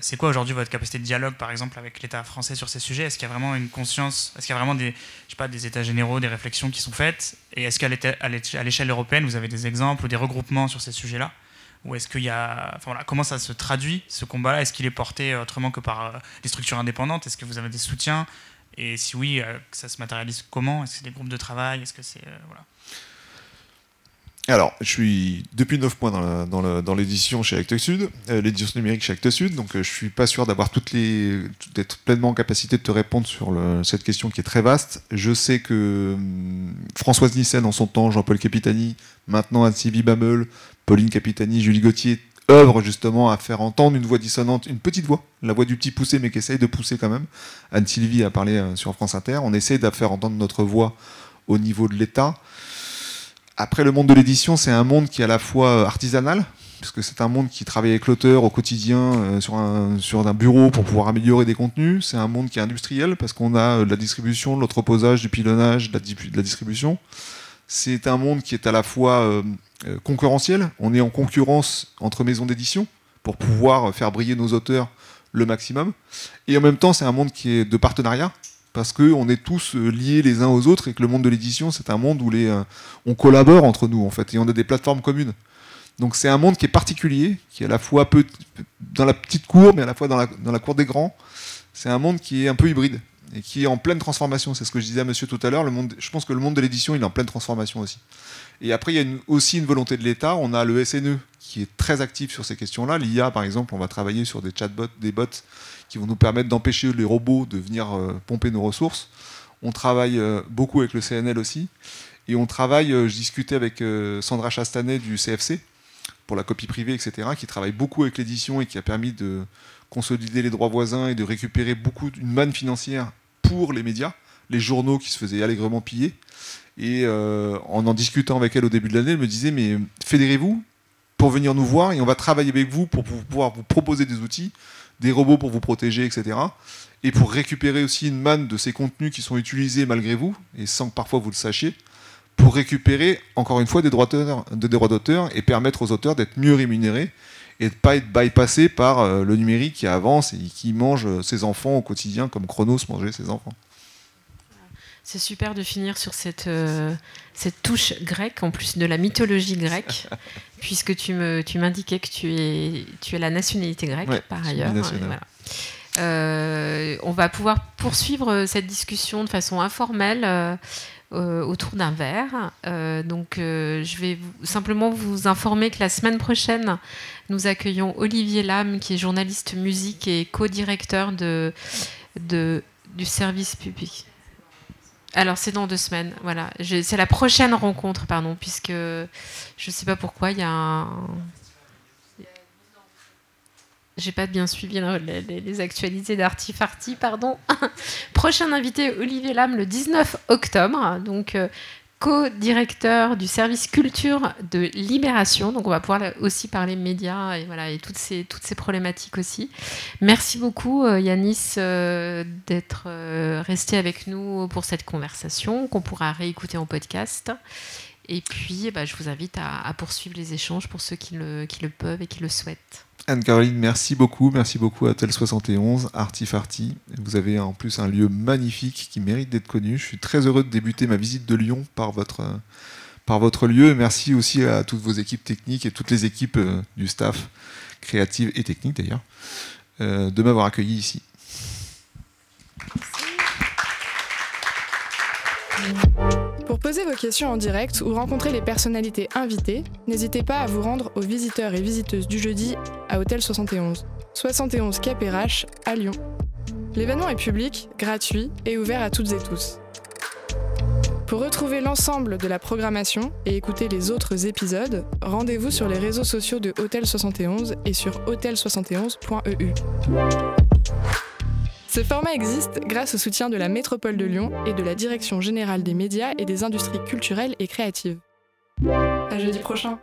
c'est quoi aujourd'hui votre capacité de dialogue, par exemple, avec l'État français sur ces sujets? Est-ce qu'il y a vraiment une conscience Est-ce qu'il y a vraiment des, je sais pas, des états généraux, des réflexions qui sont faites? Et est-ce qu'à l'échelle européenne, vous avez des exemples ou des regroupements sur ces sujets-là? Ou est-ce qu'il y a, enfin, voilà, comment ça se traduit ce combat-là? Est-ce qu'il est porté autrement que par euh, des structures indépendantes? Est-ce que vous avez des soutiens? Et si oui, euh, ça se matérialise comment? Est-ce que c'est des groupes de travail? Est-ce que c'est euh, voilà. Alors, je suis depuis 9 mois dans l'édition chez Actes Sud, euh, l'édition numérique chez Actes Sud, donc euh, je suis pas sûr d'avoir toutes les, d'être pleinement en capacité de te répondre sur cette question qui est très vaste. Je sais que hum, Françoise Nissen en son temps, Jean-Paul Capitani, maintenant Anne-Sylvie Bameul, Pauline Capitani, Julie Gauthier œuvrent justement à faire entendre une voix dissonante, une petite voix, la voix du petit poussé, mais qui essaye de pousser quand même. Anne-Sylvie a parlé euh, sur France Inter. On essaie de faire entendre notre voix au niveau de l'État. Après, le monde de l'édition, c'est un monde qui est à la fois euh, artisanal, puisque c'est un monde qui travaille avec l'auteur au quotidien euh, sur, un, bureau pour pouvoir améliorer des contenus. C'est un monde qui est industriel, parce qu'on a de la distribution, de l'entreposage, du pilonnage, de la distribution. C'est un monde qui est à la fois euh, euh, concurrentiel. On est en concurrence entre maisons d'édition pour pouvoir faire briller nos auteurs le maximum. Et en même temps, c'est un monde qui est de partenariat, parce qu'on est tous euh, liés les uns aux autres et que le monde de l'édition, c'est un monde où on collabore entre nous, en fait, et on a des plateformes communes. Donc c'est un monde qui est particulier, qui est à la fois peu, dans la petite cour, mais à la fois dans la cour des grands. C'est un monde qui est un peu hybride et qui est en pleine transformation. C'est ce que je disais à monsieur tout à l'heure. Je pense que le monde de l'édition, il est en pleine transformation aussi. Et après, il y a aussi une volonté de l'État. On a le SNE qui est très actif sur ces questions-là. L'IA, par exemple, on va travailler sur des chatbots, des bots qui vont nous permettre d'empêcher les robots de venir euh, pomper nos ressources. On travaille euh, beaucoup avec le CNL aussi. Et on travaille, euh, je discutais avec Sandra Chastanet du CFC pour la copie privée, etc., qui travaille beaucoup avec l'édition et qui a permis de consolider les droits voisins et de récupérer beaucoup d'une manne financière pour les médias, les journaux qui se faisaient allègrement piller. Et euh, en en discutant avec elle au début de l'année, elle me disait mais fédérez-vous pour venir nous voir et on va travailler avec vous pour pou- pouvoir vous proposer des outils, des robots pour vous protéger, etc. Et pour récupérer aussi une manne de ces contenus qui sont utilisés malgré vous et sans que parfois vous le sachiez, pour récupérer encore une fois des droits d'auteur et permettre aux auteurs d'être mieux rémunérés et de ne pas être bypassés par euh, le numérique qui avance et qui mange euh, ses enfants au quotidien comme Chronos mangeait ses enfants. C'est super de finir sur cette, euh, cette touche grecque, en plus de la mythologie grecque, puisque tu me- tu m'indiquais que tu es, tu es la nationalité grecque Ouais, par ailleurs. voilà. Euh, on va pouvoir poursuivre cette discussion de façon informelle euh, autour d'un verre. Euh, donc, euh, je vais vous- simplement vous informer que la semaine prochaine, nous accueillons Olivier Lame, qui est journaliste musique et co-directeur de, du service public. Alors, c'est dans deux semaines. Voilà. C'est la prochaine rencontre, pardon, puisque je ne sais pas pourquoi il y a un. J'ai pas bien suivi hein, les, les- actualités d'Artifarty, pardon. Prochain invité, Olivier Lame, le 19 octobre. Donc, euh, co-directeur du service culture de Libération. Donc, on va pouvoir aussi parler médias et, voilà, et toutes, ces, toutes ces problématiques aussi. Merci beaucoup, euh, Yanis, euh, d'être resté avec nous pour cette conversation qu'on pourra réécouter en podcast. Et puis, eh ben, je vous invite à, à poursuivre les échanges pour ceux qui le, qui le peuvent et qui le souhaitent. Anne-Caroline, merci beaucoup. Merci beaucoup à Tel 71, Artifarty. Vous avez en plus un lieu magnifique qui mérite d'être connu. Je suis très heureux de débuter ma visite de Lyon par votre, par votre lieu. Merci aussi à toutes vos équipes techniques et toutes les équipes euh, du staff, créatives et techniques d'ailleurs, euh, de m'avoir accueilli ici. Pour poser vos questions en direct ou rencontrer les personnalités invitées, n'hésitez pas à vous rendre aux visiteurs et visiteuses du jeudi à Hôtel 71, 71 Capérache à Lyon. L'événement est public, gratuit et ouvert à toutes et tous. Pour retrouver l'ensemble de la programmation et écouter les autres épisodes, rendez-vous sur les réseaux sociaux de Hôtel 71 et sur hôtel71.eu. Ce format existe grâce au soutien de la Métropole de Lyon et de la Direction générale des médias et des industries culturelles et créatives. À jeudi prochain!